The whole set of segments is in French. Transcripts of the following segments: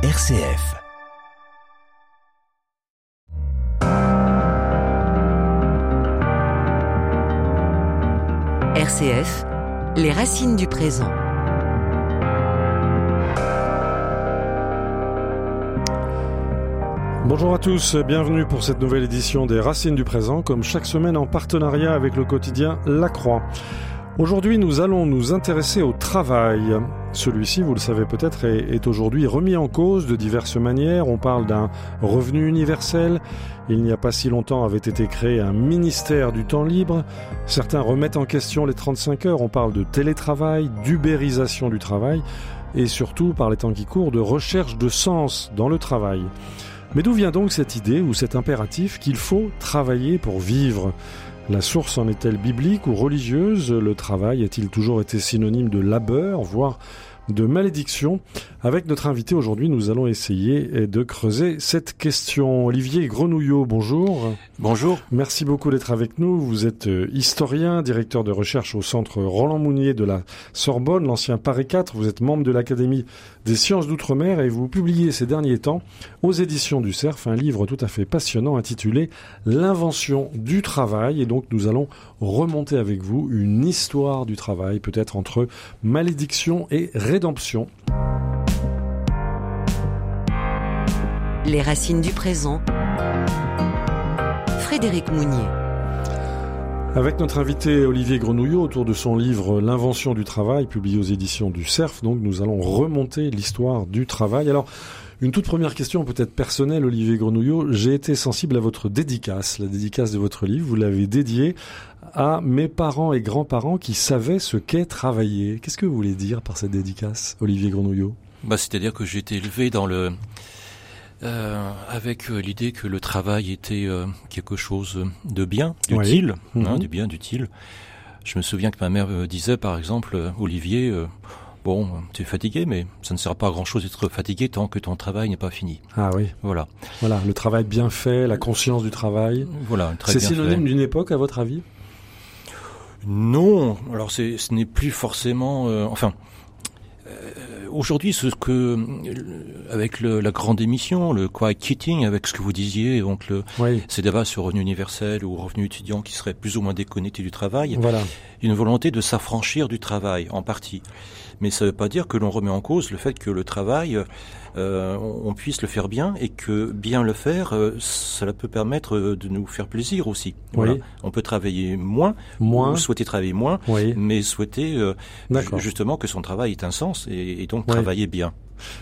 RCF. RCF, les racines du présent. Bonjour à tous, bienvenue pour cette nouvelle édition des Racines du présent, comme chaque semaine en partenariat avec le quotidien La Croix. Aujourd'hui, nous allons nous intéresser au travail. Celui-ci, vous le savez peut-être, est, aujourd'hui remis en cause de diverses manières. On parle d'un revenu universel. Il n'y a pas si longtemps avait été créé un ministère du temps libre. Certains remettent en question les 35 heures. On parle de télétravail, d'ubérisation du travail et surtout, par les temps qui courent, de recherche de sens dans le travail. Mais d'où vient donc cette idée ou cet impératif qu'il faut travailler pour vivre? La source en est-elle biblique ou religieuse? Le travail a-t-il toujours été synonyme de labeur, voire de malédiction? Avec notre invité aujourd'hui, nous allons essayer de creuser cette question. Olivier Grenouillot, bonjour. Bonjour. Merci beaucoup d'être avec nous. Vous êtes euh, historien, directeur de recherche au centre Roland Mounier de la Sorbonne, l'ancien Paris 4. Vous êtes membre de l'Académie des sciences d'outre-mer et vous publiez ces derniers temps aux éditions du CERF un livre tout à fait passionnant intitulé L'invention du travail. Et donc nous allons remonter avec vous une histoire du travail, peut-être entre malédiction et rédemption. Les racines du présent. Frédéric Mounier. Avec notre invité Olivier Grenouillot autour de son livre L'invention du travail, publié aux éditions du CERF, donc nous allons remonter l'histoire du travail. Alors, une toute première question peut-être personnelle, Olivier Grenouillot. J'ai été sensible à votre dédicace, la dédicace de votre livre. Vous l'avez dédiée à mes parents et grands-parents qui savaient ce qu'est travailler. Qu'est-ce que vous voulez dire par cette dédicace, Olivier Grenouillot? Bah, C'est-à-dire que j'ai été élevé dans le... Euh, avec euh, l'idée que le travail était euh, quelque chose de bien, d'utile, hein, mhm. du bien, d'utile. Je me souviens que ma mère disait, par exemple, Olivier, bon, tu es fatigué, mais ça ne sert pas à grand-chose d'être fatigué tant que ton travail n'est pas fini. Ah oui. Voilà. Voilà, le travail bien fait, la conscience du travail. Voilà, C'est synonyme d'une époque, à votre avis? Non, alors ce n'est plus forcément. Euh, enfin, euh, aujourd'hui, ce que euh, avec le, la grande émission, le quiet quitting, avec ce que vous disiez, donc le, ces débats sur revenu universel ou revenu étudiant qui serait plus ou moins déconnecté du travail, voilà. une volonté de s'affranchir du travail en partie. Mais ça ne veut pas dire que l'on remet en cause le fait que le travail euh, on puisse le faire bien et que bien le faire, euh, cela peut permettre euh, de nous faire plaisir aussi. Voilà. On peut travailler moins, moins. Ou souhaiter travailler moins, mais souhaiter justement que son travail ait un sens et, donc travailler bien.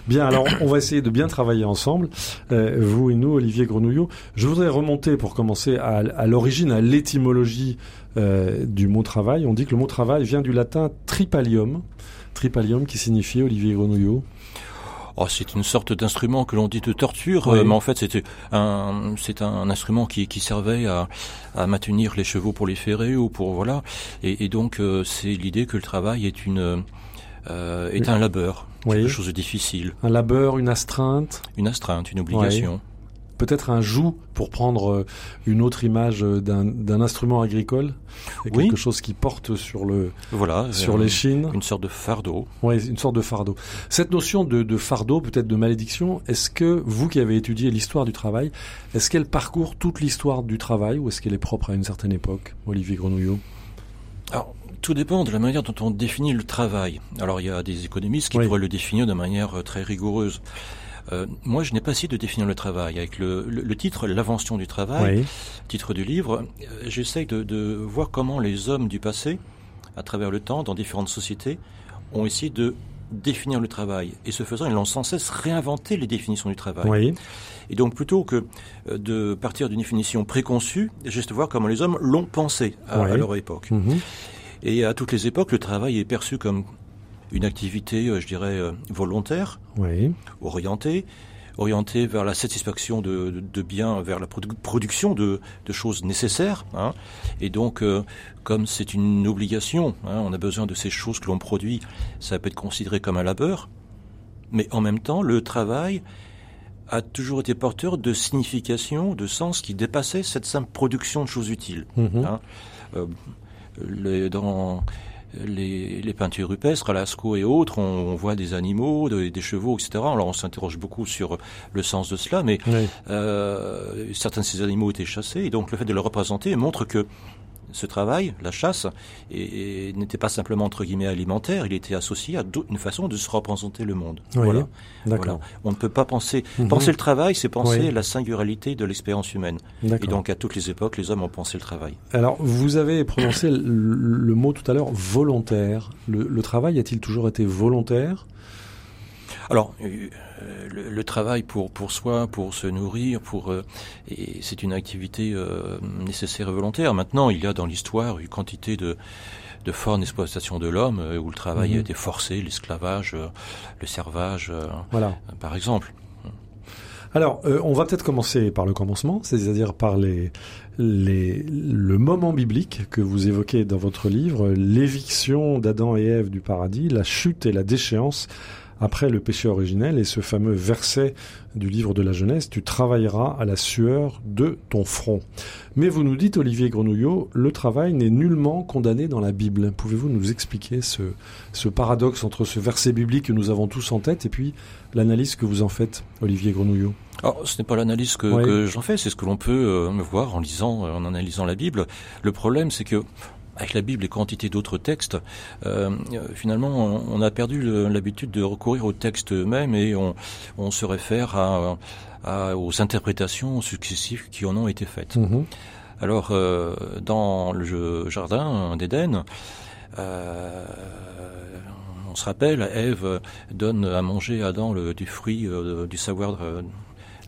Bien, alors on va essayer de bien travailler ensemble, vous et nous, Olivier Grenouillot. Je voudrais remonter pour commencer à, à l'origine, à l'étymologie du mot travail. On dit que le mot travail vient du latin tripalium, tripalium qui signifie, Olivier Grenouillot Oh, c'est une sorte d'instrument que l'on dit de torture, euh, mais en fait c'était un c'est un instrument qui, qui servait à, à maintenir les chevaux pour les ferrer ou pour voilà. Et, et donc euh, c'est l'idée que le travail est une euh, est un labeur, quelque chose de difficile. Un labeur, une astreinte. Une astreinte, une obligation peut-être un joug pour prendre euh, une autre image euh, d'un instrument agricole, quelque chose qui porte sur le voilà sur les chines, une sorte de fardeau. Oui, une sorte de fardeau. Cette notion de, de fardeau, peut-être de malédiction, est-ce que vous qui avez étudié l'histoire du travail, est-ce qu'elle parcourt toute l'histoire du travail ou est-ce qu'elle est propre à une certaine époque, Olivier Grenouillot? Alors, tout dépend de la manière dont on définit le travail. Alors, il y a des économistes qui pourraient le définir de manière euh, très rigoureuse. Euh, moi, je n'ai pas essayé de définir le travail. Avec le, le, titre L'invention du travail, titre du livre, euh, j'essaye de, de, voir comment les hommes du passé, à travers le temps, dans différentes sociétés, ont essayé de définir le travail. Et ce faisant, ils ont sans cesse réinventé les définitions du travail. Et donc, plutôt que euh, de partir d'une définition préconçue, de voir comment les hommes l'ont pensé à, leur époque. Mhm. Et à toutes les époques, le travail est perçu comme une activité, euh, je dirais, euh, volontaire, oui. orientée, orientée vers la satisfaction de, de, biens, vers la production de, de, choses nécessaires. Hein. Et donc, euh, comme c'est une obligation, hein, on a besoin de ces choses que l'on produit, ça peut être considéré comme un labeur. Mais en même temps, le travail a toujours été porteur de signification, de sens qui dépassait cette simple production de choses utiles. Mm-hmm. hein. euh, dans les, les, peintures rupestres, à Lascaux et autres, on, voit des animaux, des chevaux, etc. Alors on s'interroge beaucoup sur le sens de cela, mais euh, certains de ces animaux étaient chassés, et donc le fait de le représenter montre que ce travail, la chasse, et, n'était pas simplement entre guillemets alimentaire, il était associé à une façon de se représenter le monde. voilà. D'accord. On ne peut pas penser. Mhm. Penser le travail, c'est penser la singularité de l'expérience humaine. Et donc à toutes les époques, les hommes ont pensé le travail. Alors vous avez prononcé le, mot tout à l'heure volontaire. le travail a-t-il toujours été volontaire alors, euh, le, travail pour pour soi, pour se nourrir, pour euh, c'est une activité euh, nécessaire et volontaire. Maintenant, il y a dans l'histoire une quantité de de formes d'exploitation de l'homme où le travail mhm. a été forcé, l'esclavage, le servage, voilà. par exemple. Alors, on va peut-être commencer par le commencement, c'est-à-dire par les, les, le moment biblique que vous évoquez dans votre livre, l'éviction d'Adam et Ève du paradis, la chute et la déchéance après le péché originel et ce fameux verset du livre de la jeunesse, tu travailleras à la sueur de ton front. Mais vous nous dites, Olivier Grenouillot, le travail n'est nullement condamné dans la Bible. Pouvez-vous nous expliquer ce, ce paradoxe entre ce verset biblique que nous avons tous en tête et puis l'analyse que vous en faites, Olivier Grenouillot? Alors, ce n'est pas l'analyse que, que j'en fais, c'est ce que l'on peut euh, me voir en lisant, en analysant la Bible. Le problème, c'est que avec la Bible et quantité d'autres textes, euh, finalement, on, a perdu l'habitude de recourir aux textes eux-mêmes et on, se réfère à, aux interprétations successives qui en ont été faites. Mm-hmm. Alors, euh, dans le jardin d'Éden, euh, on se rappelle, Ève donne à manger à Adam le, du fruit du savoir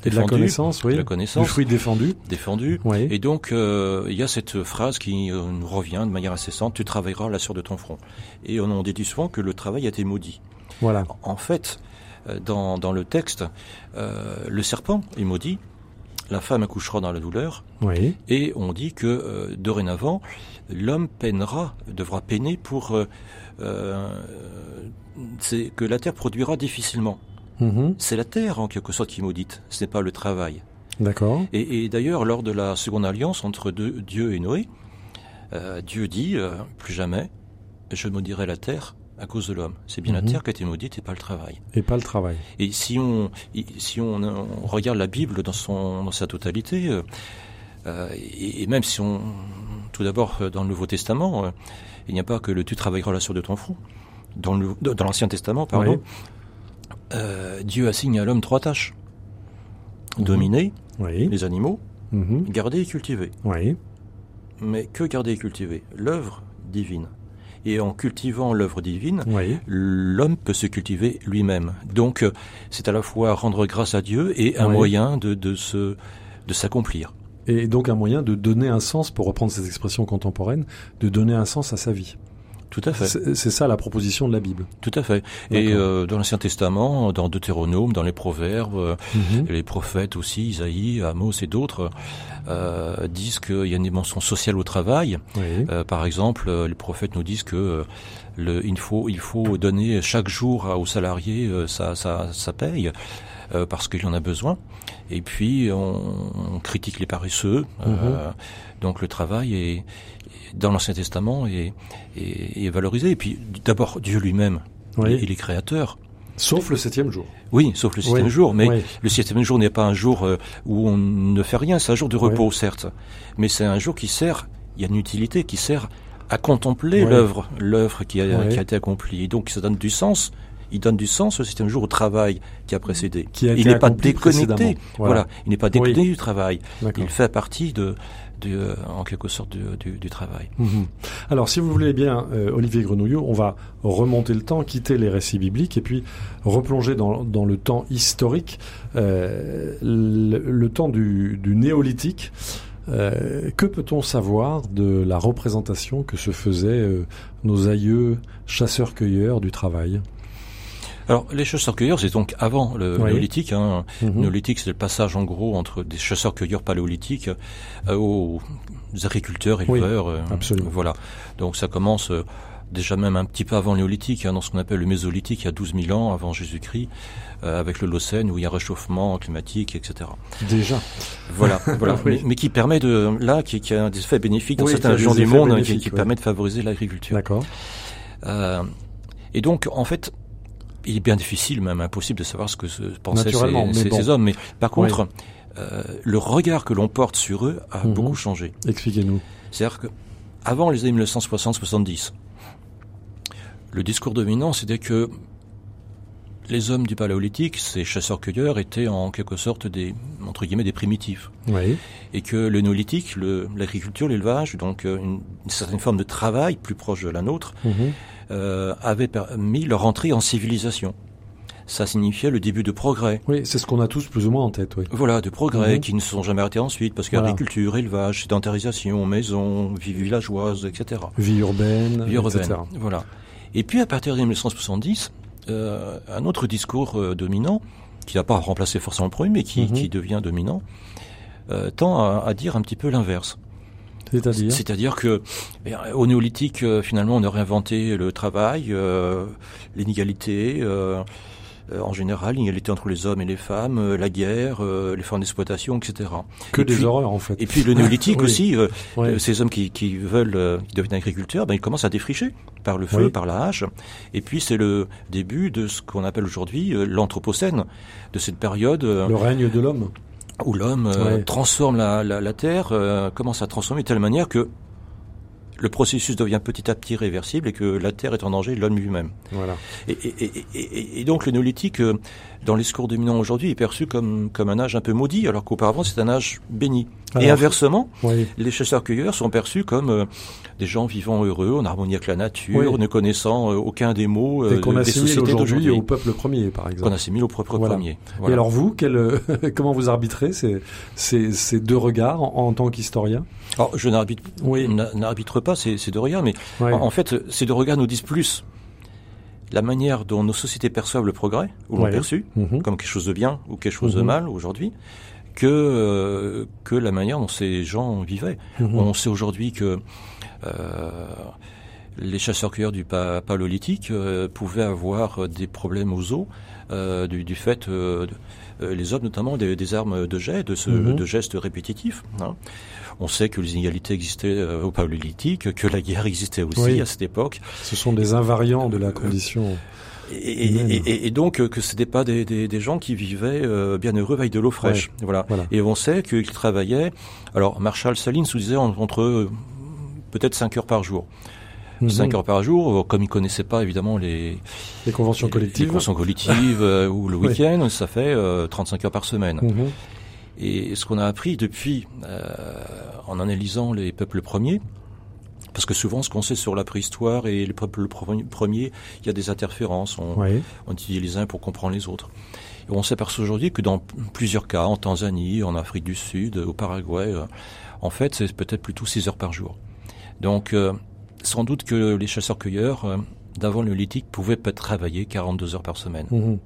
et de la connaissance, oui. la connaissance. Le fruit défendu. Défendu. Oui. Et donc, euh, il y a cette phrase qui euh, nous revient de manière incessante, tu travailleras la sueur de ton front. Et on en dit souvent que le travail a été maudit. Voilà. En fait, euh, dans, dans le texte, le serpent est maudit, la femme accouchera dans la douleur, oui. et on dit que dorénavant, l'homme peinera, devra peiner pour... c'est que la terre produira difficilement. Mhm. C'est la terre en quelque sorte qui maudite, ce n'est pas le travail. D'accord. Et, d'ailleurs, lors de la seconde alliance entre Dieu et Noé, euh, Dieu dit euh, plus jamais je maudirai la terre à cause de l'homme. C'est bien la mhm. terre qui a été maudite et pas le travail. Et pas le travail. Et si on si on, regarde la Bible dans son dans sa totalité, euh, et, même si on tout d'abord dans le Nouveau Testament, il n'y a pas que le tu travailleras la sur de ton front. Dans dans l'Ancien Testament, pardon. Euh, Dieu assigne à l'homme trois tâches. Mhm. Dominer les animaux, mhm. garder et cultiver. Mais que garder et cultiver? L'œuvre divine. Et en cultivant l'œuvre divine, l'homme peut se cultiver lui-même. Donc, euh, c'est à la fois rendre grâce à Dieu et un moyen de, de, se, de s'accomplir. Et donc un moyen de donner un sens, pour reprendre ces expressions contemporaines, de donner un sens à sa vie. Tout à fait. C'est ça la proposition de la Bible. Tout à fait. Et euh, dans l'Ancien Testament, dans Deutéronome, dans les Proverbes, euh, mhm. les prophètes aussi, Isaïe, Amos et d'autres, euh, disent qu'il y a une dimension sociale au travail. Euh, par exemple, les prophètes nous disent que le, il, faut, il faut donner chaque jour aux salariés sa, sa, sa paye. parce qu'il en a besoin. Et puis on, critique les paresseux. Mhm. donc le travail est, dans l'Ancien Testament est, est, valorisé. Et puis d'abord Dieu lui-même, il est créateur. Sauf le septième jour. Oui, sauf le septième jour. Mais le septième jour n'est pas un jour euh, où on ne fait rien. C'est un jour de repos, certes. Mais c'est un jour qui sert, il y a une utilité qui sert à contempler l'œuvre, l'œuvre qui a, qui a été accomplie. Et donc ça donne du sens il donne du sens au système jour au travail qui a précédé. il n'est pas déconnecté. Voilà. il n'est pas déconnecté du travail. Il fait partie de, de en quelque sorte du, travail. Mhm. Alors, si vous voulez bien, euh, Olivier Grenouillot, on va remonter le temps, quitter les récits bibliques et puis replonger dans, le temps historique, euh, le, temps du, néolithique. Euh, que peut-on savoir de la représentation que se faisaient nos aïeux chasseurs-cueilleurs du travail? Alors, les chasseurs-cueilleurs, c'est donc avant le néolithique. Hein. Mhm. Le néolithique, c'est le passage, en gros, entre des chasseurs-cueilleurs paléolithiques euh, aux agriculteurs, éleveurs. Oui, euh, absolument. Voilà. Donc, ça commence euh, déjà même un petit peu avant le néolithique, hein, dans ce qu'on appelle le mésolithique, il y a 12 000 ans avant Jésus-Christ, avec le Locène, où il y a réchauffement climatique, etc. Déjà. Voilà, voilà. mais, qui permet de, là, qui, qui a des effets bénéfiques dans certaines régions du monde, qui, qui permet de favoriser l'agriculture. D'accord. et donc, en fait, il est bien difficile, même impossible de savoir ce que pensaient ces, ces, hommes. Mais par contre, euh, le regard que l'on porte sur eux a mhm. beaucoup changé. Expliquez-nous. C'est-à-dire que avant les années 1960-70, le discours dominant, c'était que les hommes du paléolithique, ces chasseurs-cueilleurs, étaient en quelque sorte des entre guillemets des primitifs, oui. et que le néolithique, l'agriculture, l'élevage, donc euh, une, certaine forme de travail plus proche de la nôtre, mhm. Euh, avait permis leur entrée en civilisation ça signifiait le début de progrès. Oui, c'est ce qu'on a tous plus ou moins en tête. Oui. Voilà, de progrès mhm. qui ne se sont jamais arrêtés ensuite, parce qu'agriculture, élevage, sédentarisation, maison, vie villageoise, etc. Vie urbaine, vie urbaine, voilà. Et puis à partir de 1970, euh, un autre discours euh, dominant, qui n'a pas remplacé forcément le premier, mais qui, mhm. qui devient dominant, euh, tend à, à, dire un petit peu l'inverse. C'est-à-dire C'est-à-dire que eh, au néolithique, euh, finalement, on a réinventé le travail, euh, l'inégalité, euh, en général, l'égalité entre les hommes et les femmes, la guerre, euh, les formes d'exploitation, etc. Que des horreurs en fait. Et puis le néolithique aussi, ces hommes qui, qui veulent devenir agriculteurs, ben, ils commencent à défricher par le feu, par la hache. Et puis c'est le début de ce qu'on appelle aujourd'hui l'anthropocène, de cette période. le règne de l'homme où l'homme transforme la, la, la terre, commence à transformer de telle manière que le processus devient petit à petit réversible et que la Terre est en danger, l'homme lui-même. Voilà. Et, et, et, et, donc le néolithique, euh, dans les discours dominants aujourd'hui, est perçu comme, comme un âge un peu maudit, alors qu'auparavant c'est un âge béni. Et inversement, les chasseurs-cueilleurs sont perçus comme euh, des gens vivant heureux, en harmonie avec la nature, ne connaissant euh, aucun des mots euh, qu'on assimile aujourd'hui au peuple premier, par exemple. Qu'on assimile au peuple premier. Et alors vous, quel, comment vous arbitrez ces, ces, ces deux regards en, tant qu'historien? Alors je n'arbitre oui. pas ces, ces, deux regards, mais en, fait ces deux regards nous disent plus la manière dont nos sociétés perçoivent le progrès, ou l'ont perçu, mhm. comme quelque chose de bien ou quelque chose de mhm. mal aujourd'hui, que, euh, que la manière dont ces gens vivaient. Mhm. On sait aujourd'hui que euh, les chasseurs-cueilleurs du paléolithique euh, pouvaient avoir des problèmes aux os du, du, fait les hommes notamment des, armes de jet, de, ce, de gestes répétitifs. Hein. On sait que les inégalités existaient euh, au paléolithique, que la guerre existait aussi à cette époque. Ce sont des invariants de la condition. Et, donc euh, que ce n'étaient pas des, des, gens qui vivaient euh, bien heureux avec de l'eau fraîche. Voilà. Et on sait qu'ils travaillaient. Alors Marshall Salins nous disait entre peut-être 5 heures par jour. 5 mhm. heures par jour, comme ils connaissaient pas évidemment les, les conventions collectives, les conventions collectives ou le week-end, ça fait 35 heures par semaine. Mhm. Et ce qu'on a appris depuis, euh, en analysant les peuples premiers, parce que souvent, ce qu'on sait sur la préhistoire et les peuples premiers, il y a des interférences. On, on étudie les uns pour comprendre les autres. Et on s'aperçoit aujourd'hui que dans plusieurs cas, en Tanzanie, en Afrique du Sud, au Paraguay, euh, en fait, c'est peut-être plutôt 6 heures par jour. Donc, euh, sans doute que les chasseurs-cueilleurs d'avant le lithique pouvaient peut-être travailler 42 heures par semaine. Mhm.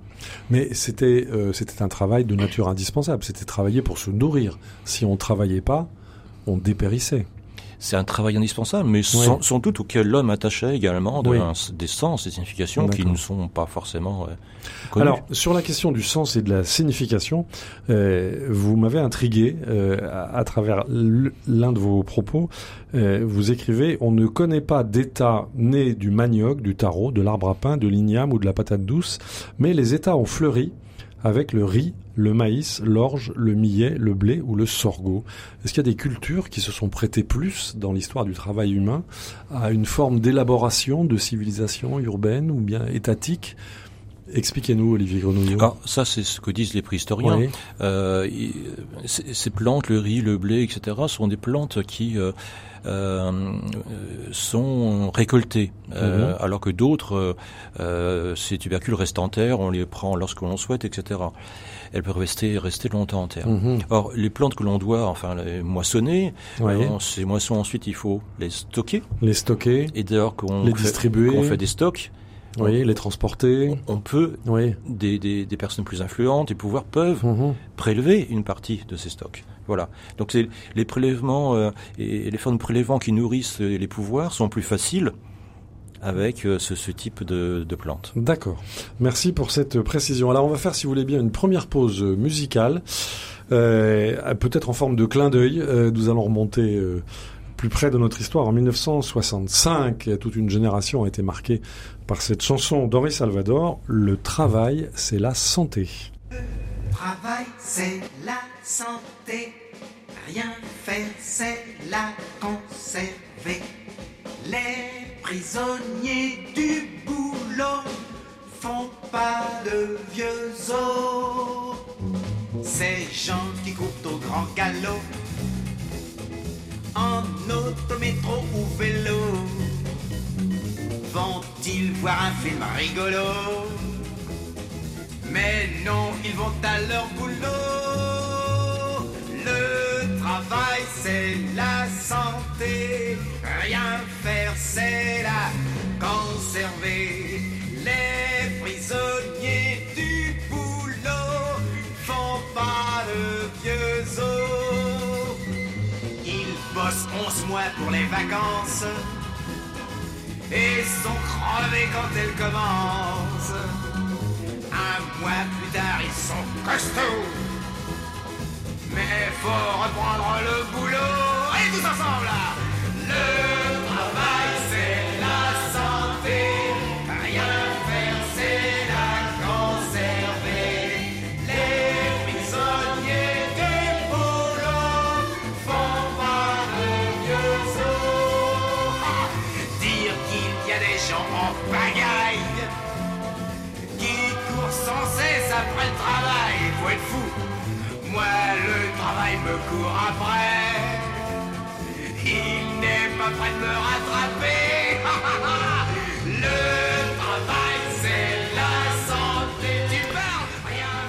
Mais c'était euh, c'était un travail de nature indispensable. C'était travailler pour se nourrir. Si on travaillait pas, on dépérissait c'est un travail indispensable, mais sans, doute auquel l'homme attachait également des sens, des significations qui ne sont pas forcément euh, connus. Alors, sur la question du sens et de la signification, euh, vous m'avez intrigué euh, à, travers l'un de vos propos. Euh, vous écrivez « On ne connaît pas d'état né du manioc, du tarot, de l'arbre à pain, de l'igname ou de la patate douce, mais les états ont fleuri avec le riz, le maïs, l'orge, le millet, le blé ou le sorgho. Est-ce qu'il y a des cultures qui se sont prêtées plus dans l'histoire du travail humain à une forme d'élaboration de civilisation urbaine ou bien étatique? Expliquez-nous, Olivier Grenouillot. Ah, ça, c'est ce que disent les préhistoriens. Euh, ces plantes, le riz, le blé, etc., sont des plantes qui euh, euh, sont récoltés, euh, mhm. alors que d'autres, euh, ces tubercules restent en terre, on les prend lorsque l'on souhaite, etc. Elles peuvent rester rester longtemps en terre. Mhm. Or, les plantes que l'on doit, enfin, les moissonner, ces moissons ensuite il faut les stocker. Les stocker. Et dès qu'on les distribuer, qu'on fait des stocks, oui, les transporter. On peut, oui. des, des, des, personnes plus influentes et pouvoirs peuvent mhm. prélever une partie de ces stocks. Voilà. Donc les prélèvements euh, et les formes de prélèvements qui nourrissent les pouvoirs sont plus faciles avec euh, ce, ce, type de, de plantes. D'accord. Merci pour cette précision. Alors on va faire, si vous voulez bien, une première pause musicale, euh, peut-être en forme de clin d'œil. Euh, nous allons remonter plus près de notre histoire, en 1965, toute une génération a été marquée par cette chanson d'Henri Salvador, Le travail, c'est la santé. Le travail, c'est la santé. Rien faire, c'est la conserver. Les prisonniers du boulot font pas de vieux os. Ces gens qui courent au grand galop en auto, métro ou vélo vont-ils voir un film rigolo? Mais non, ils vont à leur boulot. Le travail, c'est la santé. Rien faire, c'est la conserver. Les prisonniers du boulot font pas de vieux os. Ils bossent 11 mois pour les vacances et sont crevés quand elles commencent. Un mois plus tard, ils sont costauds. Mais faut reprendre le boulot. Allez tous ensemble là Le travail, c'est la santé. Rien faire, c'est la conserver. Les prisonniers du boulot font pas de vieux os. Dire qu'il y a des gens en pagaille qui courent sans cesse après le travail. Faut être fou. Moi, le travail me court après. Il n'est pas prêt de me rattraper.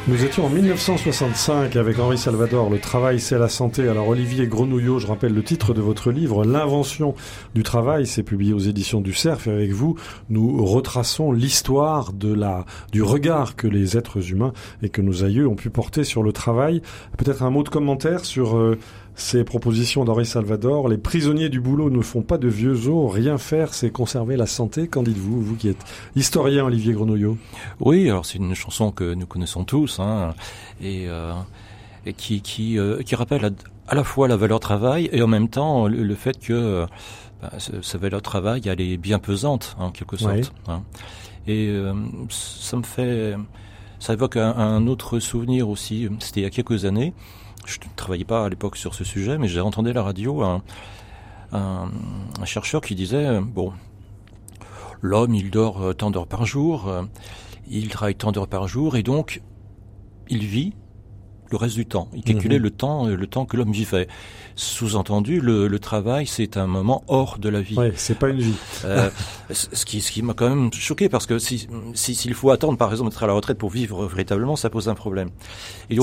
Nous étions en 1965 avec Henri Salvador, Le travail c'est la santé. Alors Olivier Grenouillot, je rappelle le titre de votre livre, L'invention du travail, c'est publié aux éditions du Cerf et avec vous, nous retraçons l'histoire de la, du regard que les êtres humains et que nos aïeux ont pu porter sur le travail. Peut-être un mot de commentaire sur euh, ces propositions d'Henri Salvador. Les prisonniers du boulot ne font pas de vieux os, rien faire c'est conserver la santé. Qu'en dites-vous, vous qui êtes historien Olivier Grenouillot? Oui, alors c'est une chanson que nous connaissons tous, hein, et, euh, et qui qui, euh, qui rappelle à, à, la fois la valeur travail et en même temps le, le fait que bah, sa valeur travail elle est bien pesante en quelque sorte. Oui. Hein. Et euh, ça me fait, ça évoque un, un autre souvenir aussi. C'était il y a quelques années. Je ne travaillais pas à l'époque sur ce sujet, mais j'ai entendu à la radio un, un, un chercheur qui disait bon, l'homme il dort euh, tant d'heures par jour, euh, il travaille tant d'heures par jour et donc il vit le reste du temps. Il calculait Mhm. le temps, euh, le temps que l'homme vivait. Sous-entendu, le, le travail, c'est un moment hors de la vie. Ouais, c'est pas une vie. Euh, ce qui, ce qui m'a quand même choqué parce que si, si, s'il faut attendre, par exemple, d'être à la retraite pour vivre véritablement, ça pose un problème.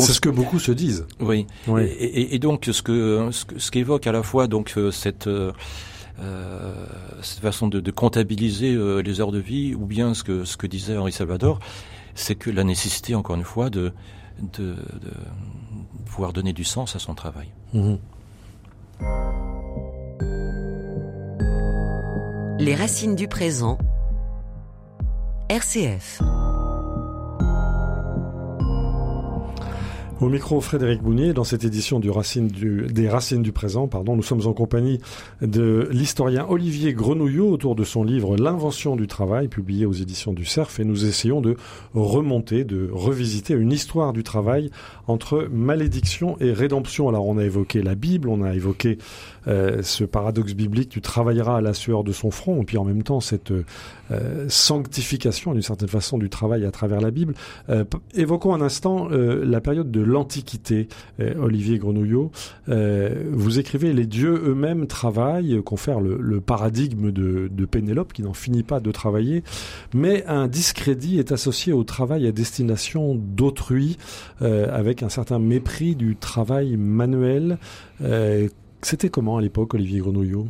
C'est ce que beaucoup se disent. oui. Oui. Et, et- et donc, ce que, ce que- ce qu'évoque à la fois donc euh, cette euh, euh, cette façon de, de comptabiliser euh, les heures de vie, ou bien ce que ce que disait Henri Salvador, c'est que la nécessité, encore une fois, de de, de pouvoir donner du sens à son travail. Mhm. Les racines du présent. RCF. Au micro, Frédéric Bounier, dans cette édition du Racine du, des Racines du présent, pardon, nous sommes en compagnie de l'historien Olivier Grenouillot autour de son livre L'invention du travail, publié aux éditions du Cerf, et nous essayons de remonter, de revisiter une histoire du travail entre malédiction et rédemption. Alors, on a évoqué la Bible, on a évoqué euh, ce paradoxe biblique, tu travailleras à la sueur de son front, et puis en même temps cette euh, sanctification d'une certaine façon du travail à travers la Bible. Euh, évoquons un instant euh, la période de l'Antiquité, euh, Olivier Grenouillot. Euh, vous écrivez Les dieux eux-mêmes travaillent, euh, confère le, le paradigme de, Pénélope qui n'en finit pas de travailler, mais un discrédit est associé au travail à destination d'autrui, avec un certain mépris du travail manuel. C'était comment à l'époque, Olivier Grenouillot?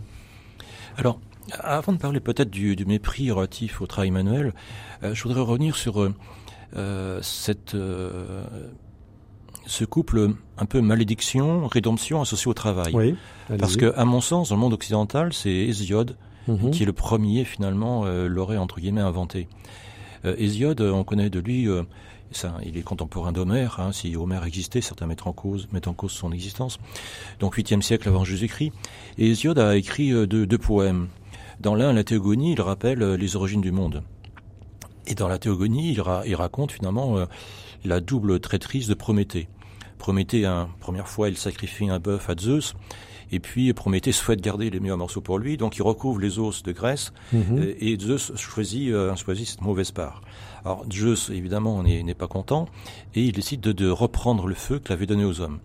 Alors, avant de parler peut-être du, mépris relatif au travail manuel, je voudrais revenir sur cette, ce couple un peu malédiction, rédemption associé au travail. Oui. Parce que, à mon sens, dans le monde occidental, c'est Hésiode Mhm. qui est le premier finalement euh, l'aurait entre guillemets inventé. Euh, Hésiode, on connaît de lui, euh, Ça, il est contemporain d'Homère. Hein. Si Homère existait, certains mettent en cause, mettent en cause son existence. Donc 8e siècle avant Jésus-Christ. Et Hésiode a écrit deux, deux poèmes. Dans l'un, la Théogonie, il rappelle les origines du monde. Et dans la Théogonie, il, il raconte finalement la double traîtrise de Prométhée. Prométhée, hein, première fois, il sacrifie un bœuf à Zeus. Et puis Prométhée souhaite garder les meilleurs morceaux pour lui, donc il recouvre les os de graisse mhm. euh, et Zeus choisit, euh, choisit cette mauvaise part. Alors Zeus, évidemment, n'est pas content et il décide de, reprendre le feu qu'il avait donné aux hommes.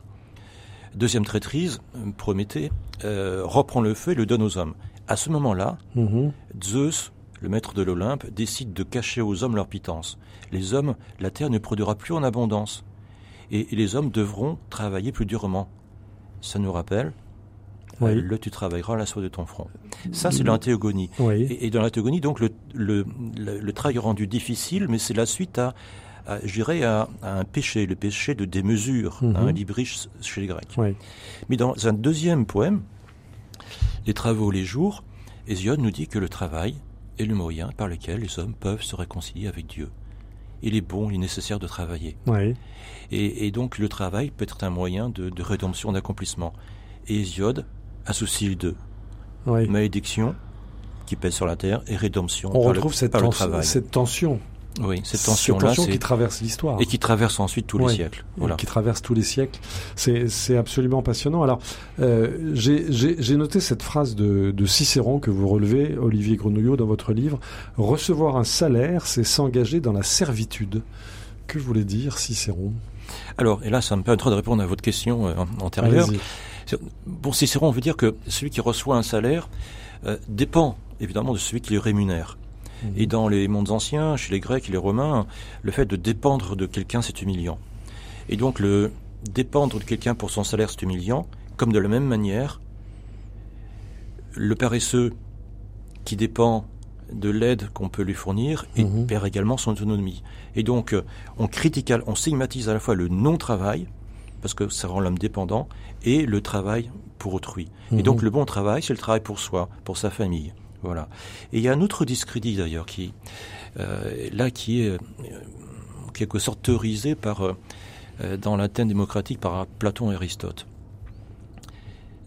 Deuxième traîtrise, Prométhée euh, reprend le feu et le donne aux hommes. À ce moment-là, mhm. Zeus, le maître de l'Olympe, décide de cacher aux hommes leur pitance. Les hommes, la terre ne produira plus en abondance et, les hommes devront travailler plus durement. Ça nous rappelle euh, le tu travailleras la soie de ton front. Ça, c'est l'antéogonie. Et, dans l'antéogonie, donc, le, le, le, travail est rendu difficile, mais c'est la suite à, à à, un péché, le péché de démesure, mm un libriche chez les Grecs. Mais dans un deuxième poème, Les travaux les jours, Hésiode nous dit que le travail est le moyen par lequel les hommes peuvent se réconcilier avec Dieu il est bon, il est nécessaire de travailler. Et, donc le travail peut être un moyen de, rédemption, d'accomplissement. Et Hésiode associe les deux. Malédiction qui pèse sur la terre et rédemption On retrouve cette, cette tension oui, cette tension-là, qui traverse l'histoire et qui traverse ensuite tous les siècles. Voilà. Qui traverse tous les siècles. C'est absolument passionnant. Alors, euh, j'ai noté cette phrase de, de, Cicéron que vous relevez, Olivier Grenouillot, dans votre livre. Recevoir un salaire, c'est s'engager dans la servitude. Que voulait dire Cicéron? Alors, et là, ça me permettra de répondre à votre question euh, antérieure. Pour Cicéron, on veut dire que celui qui reçoit un salaire euh, dépend évidemment de celui qui le rémunère. Et dans les mondes anciens, chez les Grecs et les Romains, le fait de dépendre de quelqu'un, c'est humiliant. Et donc le dépendre de quelqu'un pour son salaire, c'est humiliant, comme de la même manière, le paresseux qui dépend de l'aide qu'on peut lui fournir et mhm. perd également son autonomie. Et donc, euh, on critique, on stigmatise à la fois le non-travail, parce que ça rend l'homme dépendant, et le travail pour autrui. Et donc, mhm. le bon travail, c'est le travail pour soi, pour sa famille. Voilà. Et il y a un autre discrédit d'ailleurs qui, euh, là, qui est euh, en quelque sorte théorisé par, euh, dans l'Athènes démocratique par Platon et Aristote.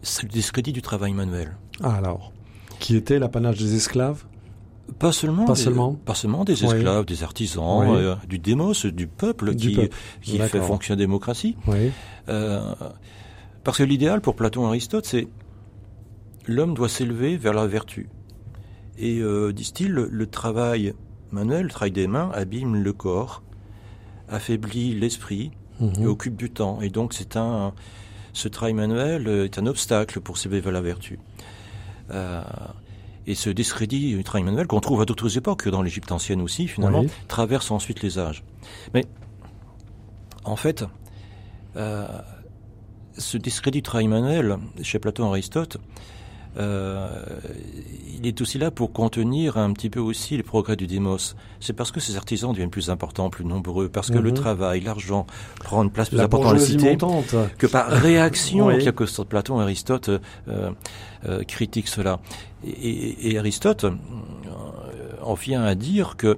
C'est le discrédit du travail manuel. Ah alors, qui était l'apanage des esclaves? Pas seulement, pas des, seulement, pas seulement des esclaves, des artisans, du démos, du peuple qui, qui fait fonctionner la démocratie. parce que l'idéal pour Platon et Aristote, c'est l'homme doit s'élever vers la vertu. Et euh, disent-ils, le, travail manuel, le travail des mains, abîme le corps, affaiblit l'esprit et mhm. occupe du temps. Et donc, c'est un, ce travail manuel est un obstacle pour s'élever vers la vertu. Euh, et ce discrédit du travail manuel, qu'on trouve à d'autres époques, que dans l'Égypte ancienne aussi, finalement, traverse ensuite les âges. Mais, en fait, euh, ce discrédit du travail manuel, chez Platon et Aristote, euh, il est aussi là pour contenir un petit peu aussi les progrès du démos. C'est parce que ces artisans deviennent plus importants, plus nombreux, parce que le mhm. travail, l'argent prend une place plus importante dans la cité, que par réaction, oui. quelque sorte, Platon et Aristote euh, euh, critiquent cela. Et, et Aristote euh, en vient à dire que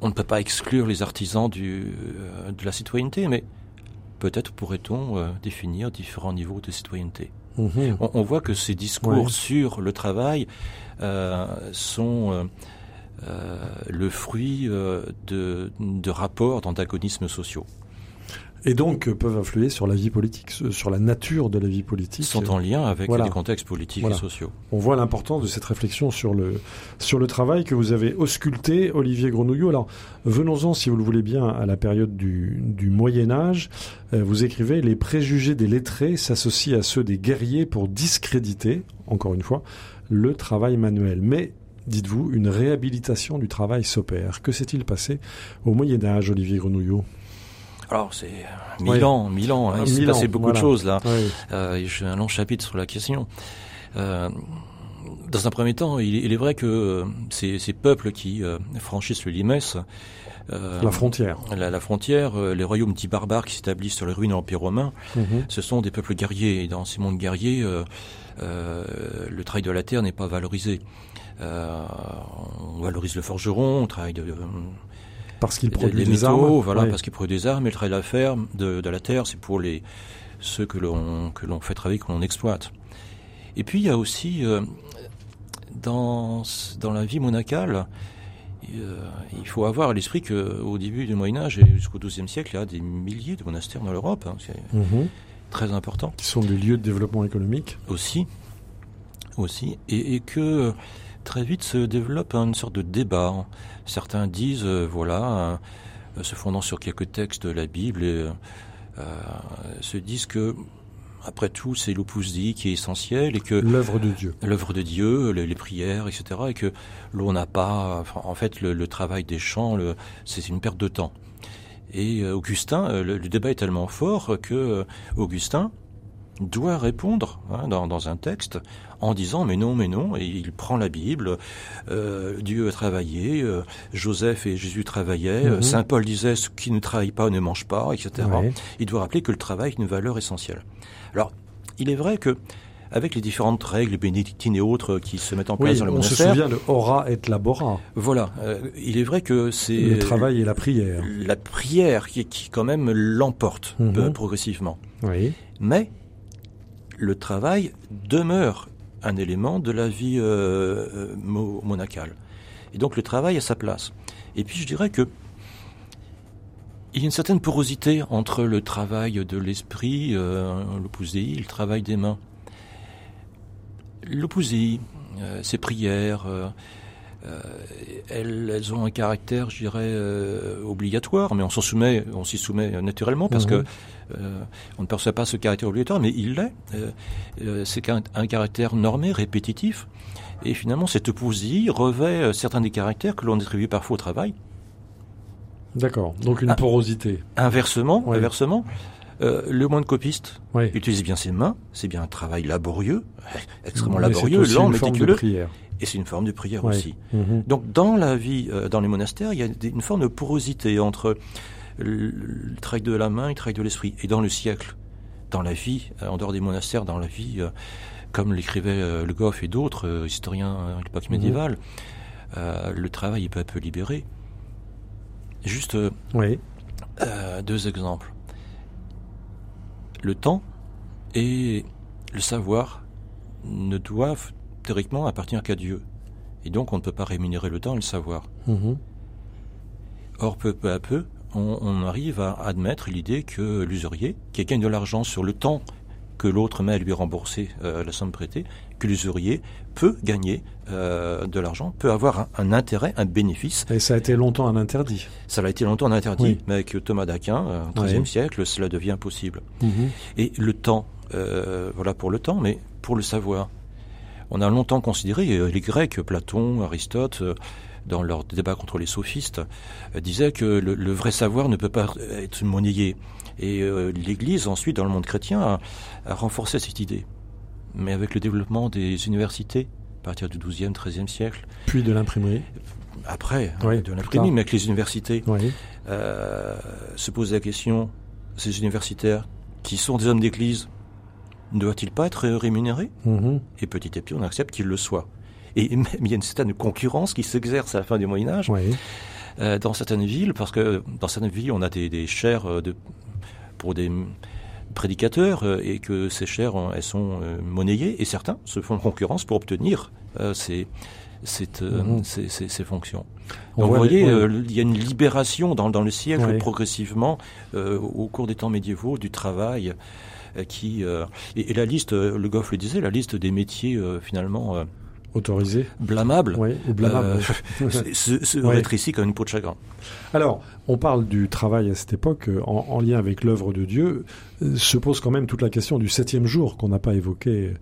on ne peut pas exclure les artisans du, euh, de la citoyenneté, mais peut-être pourrait-on définir différents niveaux de citoyenneté. Mhm. On, voit que ces discours sur le travail euh, sont euh, euh, le fruit de, de rapports d'antagonismes sociaux. Et donc peuvent influer sur la vie politique, sur la nature de la vie politique. Ils sont en lien avec les contextes politiques et sociaux. On voit l'importance de cette réflexion sur le, sur le travail que vous avez ausculté, Olivier Grenouillot. Alors, venons-en, si vous le voulez bien, à la période du, du Moyen Âge. Euh, vous écrivez Les préjugés des lettrés s'associent à ceux des guerriers pour discréditer, encore une fois, le travail manuel. Mais dites-vous, une réhabilitation du travail s'opère. Que s'est-il passé au Moyen Âge, Olivier Grenouillot alors c'est mille ans, mille ans. Hein, il s'est passé beaucoup de choses là. Euh, J'ai un long chapitre sur la question. Euh, dans un premier temps, il, est vrai que euh, ces, ces peuples qui euh, franchissent le Limès, euh, la frontière, la, frontière, euh, les royaumes dits barbares qui s'établissent sur les ruines de l'Empire romain, mhm. ce sont des peuples guerriers. Et dans ces mondes guerriers, le travail de la terre n'est pas valorisé. on valorise le forgeron, on travaille de Parce qu'il produit les des métaux, armes. voilà, parce qu'il produit des armes. Et le travail de la, ferme, de, de la terre, c'est pour les ceux que l'on que l'on fait travailler, que l'on exploite. Et puis il y a aussi euh, dans dans la vie monacale, euh, il faut avoir à l'esprit qu'au début du Moyen Âge et jusqu'au XIIe siècle, il y a des milliers de monastères dans l'Europe. hein, c'est Mhm. très important Qui sont des lieux de développement économique. aussi, aussi, et, et que très vite se développe une sorte de débat. Certains disent, euh, voilà, euh, se fondant sur quelques textes de la Bible, et, euh, se disent que, après tout, c'est l'opus dei qui est essentiel et que L'œuvre de Dieu. l'œuvre de Dieu, les, les prières, etc., et que l'on n'a pas, enfin, en fait, le, le travail des champs, le- c'est une perte de temps. Et Augustin, le, le débat est tellement fort que Augustin doit répondre hein, dans, dans un texte en disant mais non, mais non, et il prend la Bible, euh, Dieu a travaillé, euh, Joseph et Jésus travaillaient, euh, Mhm. Saint Paul disait ce qui ne travaille pas ne mange pas, etc. Ouais. Il doit rappeler que le travail est une valeur essentielle. Alors, il est vrai que avec les différentes règles bénédictines et autres qui se mettent en place Oui, dans le on se monastère, souvient de ora et labora, voilà, euh, il est vrai que c'est le travail et la prière. la prière qui, qui quand même l'emporte Mhm. euh, progressivement. Oui. Mais le travail demeure un élément de la vie euh, euh, mo- monacale. Et donc le travail a sa place. Et puis je dirais que il y a une certaine porosité entre le travail de l'esprit, euh, le travail des mains. L'opus dei, euh, ces prières, euh, elles, elles ont un caractère, je dirais, obligatoire, mais on s'en soumet, on s'y soumet naturellement parce Mhm. que on ne perçoit pas ce caractère obligatoire, mais il l'est. Euh, euh, c'est un caractère normé, répétitif, et finalement cette poésie revêt euh, certains des caractères que l'on attribue parfois au travail. D'accord. Donc une Ah. porosité. Inversement, inversement, euh, le moine copiste Oui. utilise bien ses mains, c'est bien un travail laborieux, extrêmement Mais laborieux, lent, méticuleux, prière. et c'est une forme de prière aussi. Mhm. Donc dans la vie, euh, dans les monastères, il y a une forme de porosité entre le, le travail de la main et le travail de l'esprit. Et dans le siècle, dans la vie, euh, en dehors des monastères, dans la vie, euh, comme l'écrivait euh, Le Goff et d'autres euh, historiens euh, de l'époque Mhm. médiévale, le travail est peu à peu libéré. Juste Oui. deux exemples. Le temps et le savoir ne doivent théoriquement appartenir qu'à Dieu. Et donc on ne peut pas rémunérer le temps et le savoir. Mhm. Or, peu, peu à peu, on, on arrive à admettre l'idée que l'usurier, qui gagne de l'argent sur le temps que l'autre met à lui rembourser euh, la somme prêtée, que l'usurier peut gagner euh, de l'argent, peut avoir un, un intérêt, un bénéfice. Et ça a été longtemps un interdit. Ça l'a été longtemps interdit, Oui. mais avec Thomas d'Aquin, euh, au XIIIe Oui. siècle, cela devient possible. Mhm. Et le temps, voilà pour le temps, mais pour le savoir. On a longtemps considéré, les Grecs, Platon, Aristote, dans leur débat contre les sophistes, euh, disaient que le, le vrai savoir ne peut pas être monnayé. Et euh, l'Église, ensuite, dans le monde chrétien, a, a renforcé cette idée. Mais avec le développement des universités, à partir du XIIe, XIIIe siècle, Puis de l'imprimerie. après, Oui, hein, de plus l'imprimerie, mais avec les universités, Oui. euh, se pose la question, ces universitaires, qui sont des hommes d'église, ne doivent-ils pas être rémunérés? Mhm. Et petit à petit, on accepte qu'ils le soient. Et même, il y a une certaine concurrence qui s'exerce à la fin du Moyen Âge Oui. euh, dans certaines villes, parce que dans certaines villes, on a des, des chaires euh, de, pour des prédicateurs, euh, et que ces chaires, euh, elles sont euh, monnayées, et certains se font concurrence pour obtenir euh, ces, cette, euh, Mhm. ces, ces- ces fonctions. On Donc vous voyez, euh, il y a une libération dans, dans le siècle progressivement euh, au cours des temps médiévaux du travail qui euh, et, et la liste, Le Goff le disait, la liste des métiers euh, finalement euh, Autorisé. blâmables Oui. Ou blâmable. euh, se, se Ouais. rétrécit comme une peau de chagrin. Alors, on parle du travail à cette époque euh, en, en lien avec l'œuvre de Dieu. Euh, Se pose quand même toute la question du septième jour qu'on n'a pas évoqué.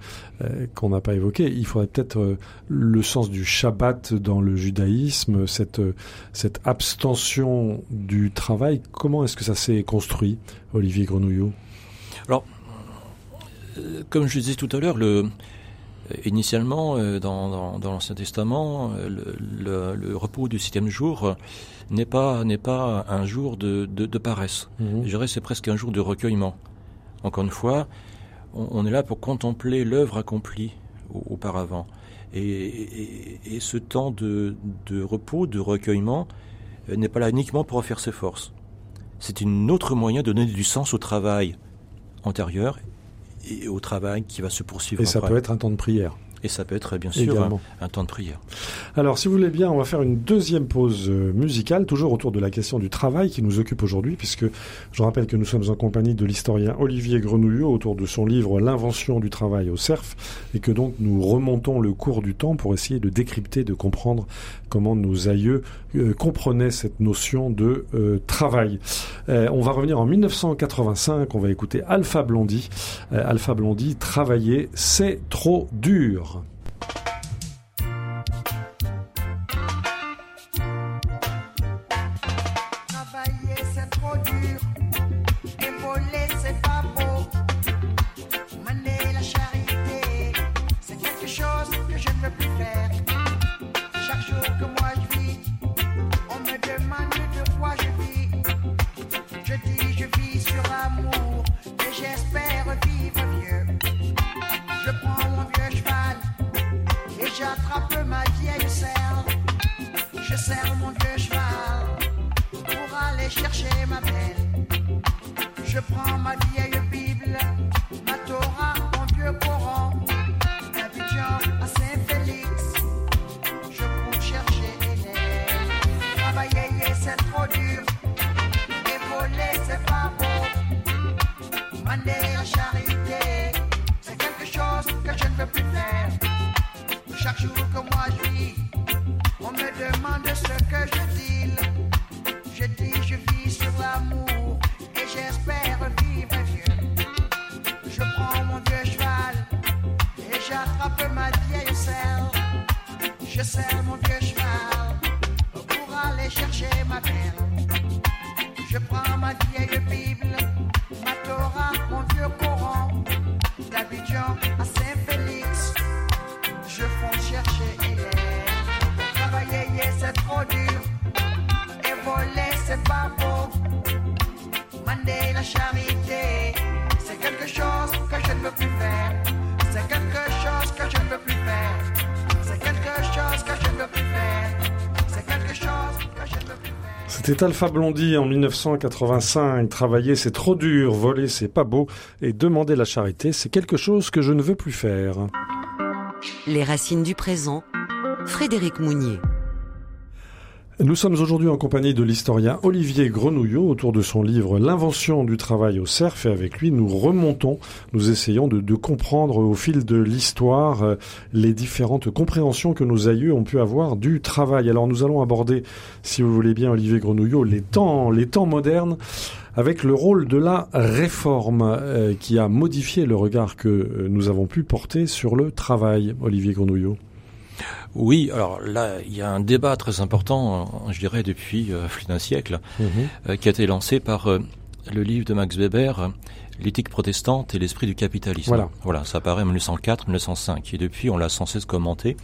euh, qu'on n'a pas évoqué. Il faudrait peut-être euh, le sens du Shabbat dans le judaïsme, cette euh, cette abstention du travail. Comment est-ce que ça s'est construit, Olivier Grenouillot? Euh, Comme je disais tout à l'heure, le initialement euh, dans, dans, dans l'Ancien Testament, euh, le, le- le repos du septième jour euh, n'est pas n'est pas un jour de, de, de paresse. Mhm. Je dirais c'est presque un jour de recueillement. Encore une fois, on, on est là pour contempler l'œuvre accomplie au- auparavant. Et, et, et ce temps de, de repos, de recueillement, n'est pas là uniquement pour faire ses forces. C'est une autre moyen de donner du sens au travail antérieur et au travail qui va se poursuivre. Et ça peut être un temps de prière. Et ça peut être bien sûr un, temps de prière. Alors si vous voulez bien, on va faire une deuxième pause euh, musicale, toujours autour de la question du travail qui nous occupe aujourd'hui, puisque je rappelle que nous sommes en compagnie de l'historien Olivier Grenouillot autour de son livre L'invention du travail au CERF, et que donc nous remontons le cours du temps pour essayer de décrypter, de comprendre comment nos aïeux euh, comprenaient cette notion de euh, travail. on va revenir en 1985, on va écouter Alpha Blondie. Alpha Blondie, travailler, c'est trop dur. C'était Alpha Blondie en 1985. Travailler, c'est trop dur. Voler, c'est pas beau. Et demander la charité, c'est quelque chose que je ne veux plus faire. Les racines du présent. Frédéric Mounier. Nous sommes aujourd'hui en compagnie de l'historien Olivier Grenouillot autour de son livre L'invention du travail au cerf et avec lui nous remontons, nous essayons de, comprendre au fil de l'histoire euh, les différentes compréhensions que nos aïeux ont pu avoir du travail. Alors nous allons aborder, si vous voulez bien Olivier Grenouillot, les temps, modernes avec le rôle de la réforme euh, qui a modifié le regard que euh, nous avons pu porter sur le travail. Olivier Grenouillot. Oui, alors là, il y a un débat très important, je dirais, depuis euh, plus d'un siècle, mhm. euh, qui a été lancé par euh, le livre de Max Weber, L'éthique protestante et l'esprit du capitalisme. Voilà. voilà, ça apparaît en 1904-1905, et depuis, on l'a sans cesse commenté.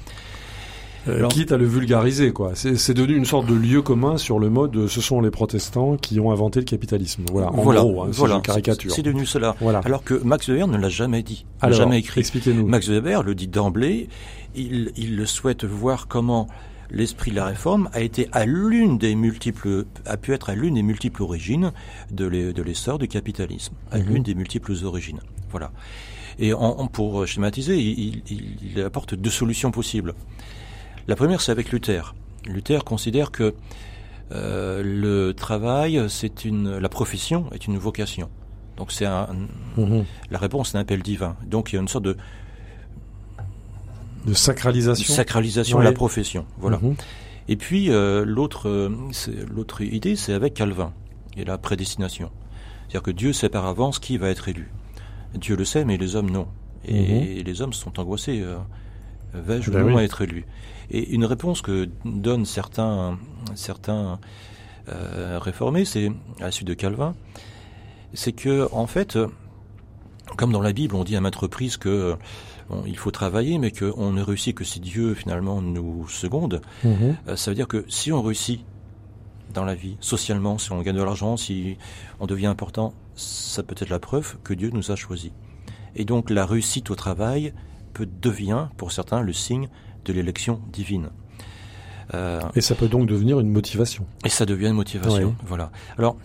Alors, quitte à le vulgariser, quoi. C'est devenu une sorte de lieu commun sur le mode ce sont les protestants qui ont inventé le capitalisme. Voilà, en gros, hein, voilà, caricature. C'est devenu cela. Voilà. Alors que Max Weber ne l'a jamais dit, n'a jamais écrit. Expliquez-nous. Max Weber le dit d'emblée, il, il souhaite voir comment l'esprit de la réforme a été à l'une des multiples, a pu être à l'une des multiples origines de l'essor du capitalisme, à mhm. l'une des multiples origines. Voilà. Et en, pour schématiser, il, il, apporte deux solutions possibles. La première, c'est avec Luther. Luther considère que euh, le travail, c'est une, la profession est une vocation. Donc c'est un, mhm. la réponse est un appel divin. Donc il y a une sorte de de sacralisation, sacralisation de la profession. Voilà. Mhm. Et puis euh, l'autre euh, l'autre idée, c'est avec Calvin et la prédestination. C'est-à-dire que Dieu sait par avance qui va être élu. Dieu le sait, mais les hommes non. Et, mhm. les hommes sont angoissés. Vais-je ben vraiment être élu? Et une réponse que donnent certains, certains euh, réformés, c'est à la suite de Calvin, c'est que en fait, comme dans la Bible, on dit à maintes reprises que il faut travailler, mais qu'on ne réussit que si Dieu finalement nous seconde. Mhm. Euh, ça veut dire que si on réussit dans la vie, socialement, si on gagne de l'argent, si on devient important, ça peut être la preuve que Dieu nous a choisis. Et donc la réussite au travail peut devient, pour certains, le signe de l'élection divine. et ça peut donc devenir une motivation. Et ça devient une motivation, voilà. Alors,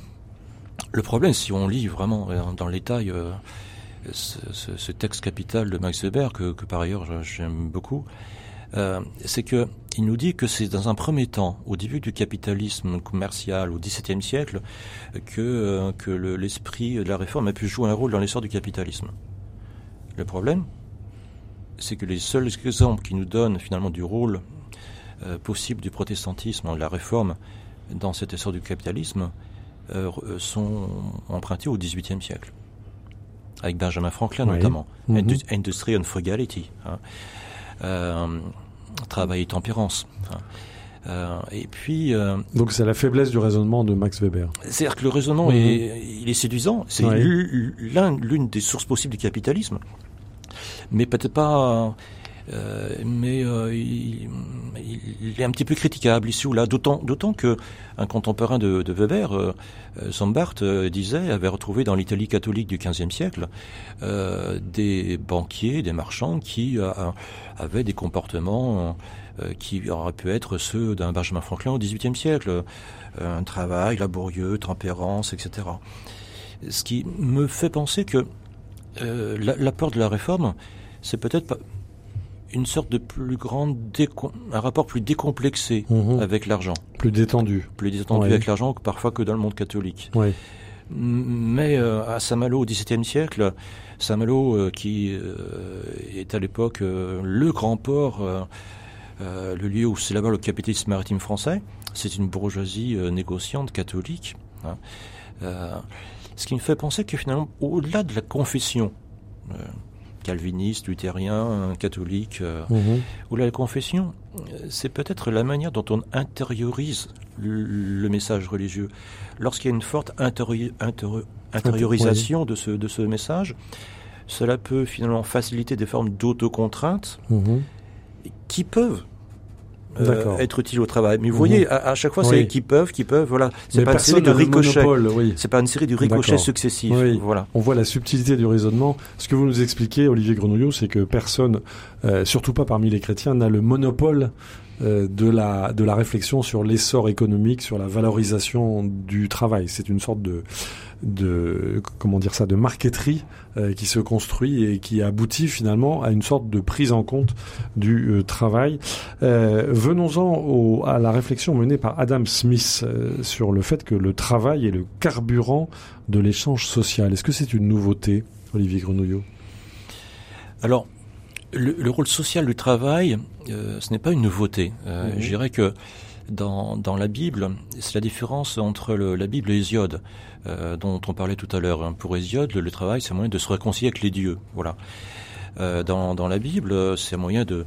le problème, si on lit vraiment dans le détail ce, ce, texte capital de Max Weber, que, que par ailleurs j'aime beaucoup, euh, c'est que il nous dit que c'est dans un premier temps, au début du capitalisme commercial, au XVIIe siècle, que, euh, que l'esprit de la réforme a pu jouer un rôle dans l'essor du capitalisme. Le problème, c'est que les seuls exemples qui nous donnent finalement du rôle euh, possible du protestantisme, de la réforme dans cet essor du capitalisme, euh, sont empruntés au XVIIIe siècle avec Benjamin Franklin notamment. Mhm. Industry and Frugality. Hein. Euh, travail et tempérance. Hein. Euh, et puis. Euh, Donc c'est la faiblesse du raisonnement de Max Weber. C'est-à-dire que le raisonnement mhm. est, il est séduisant. C'est l'une des sources possibles du capitalisme, mais peut-être pas euh, mais euh, il, est un petit peu critiquable ici ou là, d'autant, d'autant que un contemporain de, Weber, euh, Sombart, disait, avait retrouvé dans l'Italie catholique du XVe siècle des banquiers, des marchands qui avaient des comportements qui auraient pu être ceux d'un Benjamin Franklin au XVIIIe siècle, un travail laborieux, tempérance, etc. Ce qui me fait penser que l'apport de la réforme, c'est peut-être une sorte de plus grande un rapport plus décomplexé mhm. avec l'argent. Plus détendu. Plus détendu avec l'argent que parfois que dans le monde catholique. Mais euh, à Saint-Malo au XVIIe siècle, Saint-Malo euh, qui euh, est à l'époque le grand port, le lieu où c'est là-bas le capitalisme maritime français, c'est une bourgeoisie négociante catholique. Hein. ce qui me fait penser que finalement, au-delà de la confession, calviniste, luthérien, catholique, euh, mhm. ou la confession, c'est peut-être la manière dont on intériorise le, message religieux. Lorsqu'il y a une forte intériorisation de, ce, de ce message, cela peut finalement faciliter des formes d'autocontrainte mhm. qui peuvent euh, être utile au travail. Mais vous voyez, mhm. à, chaque fois, c'est qui peuvent, qui peuvent, voilà. C'est pas une série de ricochets. C'est pas une série de ricochets successifs. Voilà. On voit la subtilité du raisonnement. Ce que vous nous expliquez, Olivier Grenouillot, c'est que personne, euh, surtout pas parmi les chrétiens, n'a le monopole de la de la réflexion sur l'essor économique, sur la valorisation du travail. C'est une sorte de de comment dire ça de marqueterie euh, qui se construit et qui aboutit finalement à une sorte de prise en compte du euh, travail. Euh, venons-en à la réflexion menée par Adam Smith sur le fait que le travail est le carburant de l'échange social. Est-ce que c'est une nouveauté, Olivier Grenouillot? Alors, le, rôle social du travail, ce n'est pas une nouveauté. Mmh. Je dirais que dans, dans la Bible, c'est la différence entre le, la Bible et Hésiode, euh, dont on parlait tout à l'heure. Hein. Pour Hésiode, le, travail, c'est un moyen de se réconcilier avec les dieux. Voilà. Euh, dans, dans la Bible, c'est un moyen de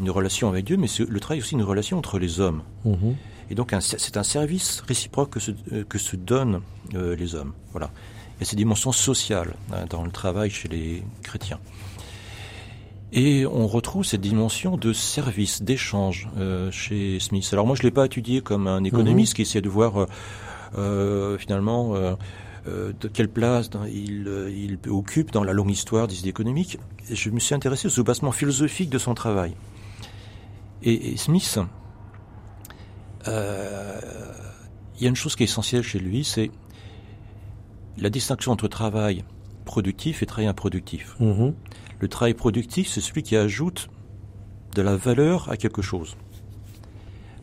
une relation avec Dieu, mais le travail est aussi une relation entre les hommes. Mhm. Et donc, c'est un service réciproque que se, euh, que se donnent euh, les hommes. Voilà. Il y a ces dimensions sociales hein, dans le travail chez les chrétiens. Et on retrouve cette dimension de service, d'échange euh, chez Smith. Alors moi, je l'ai pas étudié comme un économiste mhm. qui essaie de voir euh, euh finalement euh, euh, de quelle place il, il, occupe dans la longue histoire des idées économiques. Et je me suis intéressé au soubassement philosophique de son travail. Et, et Smith, il y a une chose qui est essentielle chez lui, c'est la distinction entre travail productif et travail improductif. Mhm. Le travail productif, c'est celui qui ajoute de la valeur à quelque chose.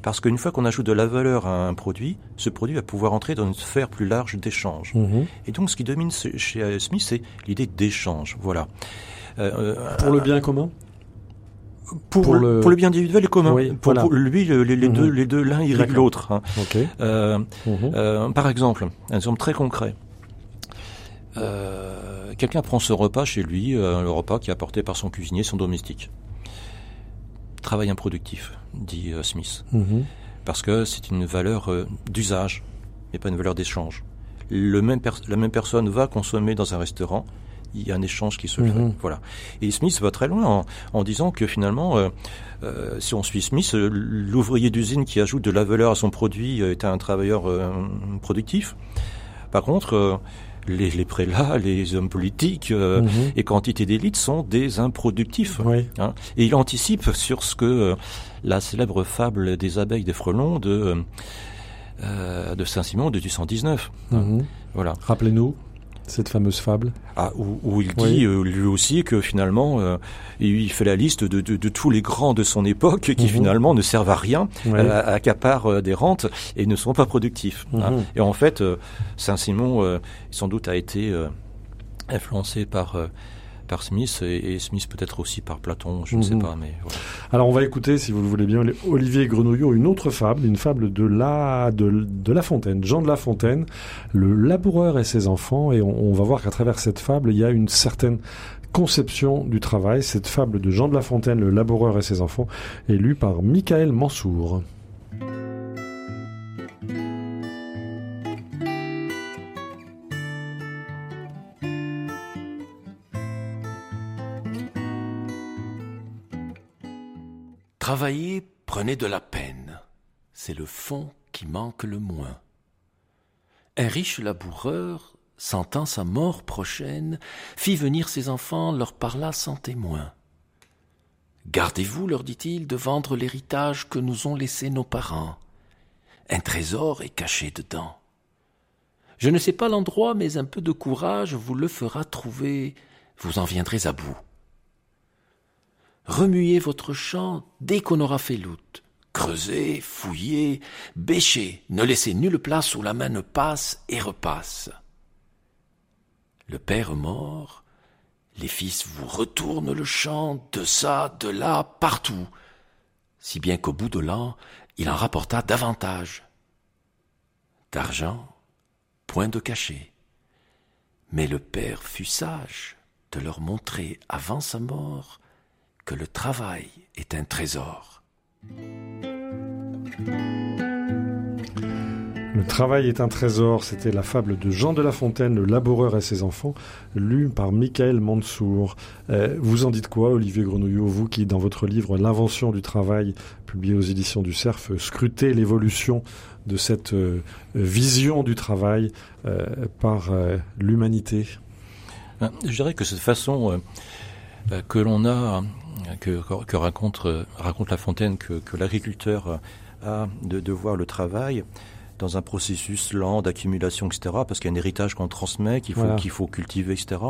Parce qu'une fois qu'on ajoute de la valeur à un produit, ce produit va pouvoir entrer dans une sphère plus large d'échange. Mhm. Et donc, ce qui domine chez Smith, c'est l'idée d'échange. Voilà. Euh, euh, pour le bien commun pour, le... pour, le... bien individuel et commun. pour, lui, les, deux, mhm. les deux, l'un irrigue l'autre. Hein. Euh, par exemple, un exemple très concret. Euh, quelqu'un prend ce repas chez lui, euh, le repas qui est apporté par son cuisinier, son domestique. Travail improductif, dit euh, Smith. Mhm. Parce que c'est une valeur euh, d'usage, et pas une valeur d'échange. la même personne va consommer dans un restaurant, il y a un échange qui se fait. Mhm. Voilà. Et Smith va très loin en, disant que finalement, si on suit Smith, l'ouvrier d'usine qui ajoute de la valeur à son produit est un travailleur productif. Par contre, les, les prélats, les hommes politiques euh, mhm. et quantité d'élites sont des improductifs. Hein. et il anticipe sur ce que euh, la célèbre fable des abeilles des frelons de, euh, de Saint-Simon de 1819. Mhm. Voilà. Rappelez-nous cette fameuse fable ah, où, il dit euh, lui aussi que finalement euh, il fait la liste de, de, de, tous les grands de son époque qui mhm. finalement ne servent à rien, euh, accaparent des rentes et ne sont pas productifs. Hein. Mhm. Et en fait, Saint-Simon sans doute a été influencé par par Smith et, Smith peut-être aussi par Platon, je ne sais mhm. pas. Mais Alors on va écouter, si vous le voulez bien, Olivier Grenouillot, une autre fable, une fable de la, de, La Fontaine, Jean de La Fontaine, le laboureur et ses enfants, et on, va voir qu'à travers cette fable, il y a une certaine conception du travail. Cette fable de Jean de La Fontaine, le laboureur et ses enfants, est lue par Michael Mansour. Travailler prenait de la peine. C'est le fond qui manque le moins. Un riche laboureur, sentant sa mort prochaine, fit venir ses enfants, leur parla sans témoin. Gardez-vous, leur dit-il, de vendre l'héritage que nous ont laissé nos parents. Un trésor est caché dedans. Je ne sais pas l'endroit, mais un peu de courage vous le fera trouver, vous en viendrez à bout. Remuez votre champ dès qu'on aura fait l'out. Creusez, fouillez, bêchez, ne laissez nulle place où la main ne passe et repasse. Le père mort, les fils vous retournent le champ de ça, de là, partout, si bien qu'au bout de l'an, il en rapporta davantage. D'argent, point de cachet. Mais le père fut sage de leur montrer avant sa mort que le travail est un trésor. Le travail est un trésor, c'était la fable de Jean de La Fontaine, le laboureur et ses enfants, lue par Michael Mansour. Euh, vous en dites quoi, Olivier Grenouillot, vous qui, dans votre livre L'invention du travail, publié aux éditions du Cerf, scrutez l'évolution de cette euh, vision du travail euh, par l'humanité? Je dirais que cette façon que l'on a que, que raconte, raconte La Fontaine que, que l'agriculteur a de, de voir le travail dans un processus lent d'accumulation, etc., parce qu'il y a un héritage qu'on transmet, qu'il faut, qu'il faut cultiver, etc.,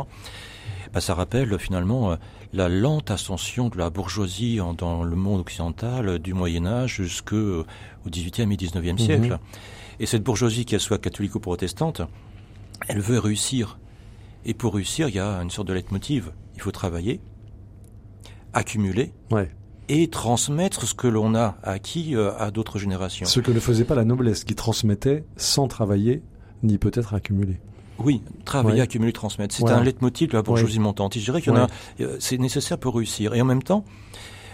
bah, ça rappelle finalement la lente ascension de la bourgeoisie dans le monde occidental du Moyen Âge jusqu'au XVIIIe et XIXe mhm. siècle. Et cette bourgeoisie, qu'elle soit catholique ou protestante, elle veut réussir. Et pour réussir, il y a une sorte de leitmotiv. Il faut travailler, accumuler et transmettre ce que l'on a acquis euh, à d'autres générations. Ce que ne faisait pas la noblesse, qui transmettait sans travailler ni peut-être accumuler. Oui, travailler, accumuler, transmettre. C'est un leitmotiv de la bourgeoisie montante. je dirais qu'il y en a, euh, c'est nécessaire pour réussir. Et en même temps,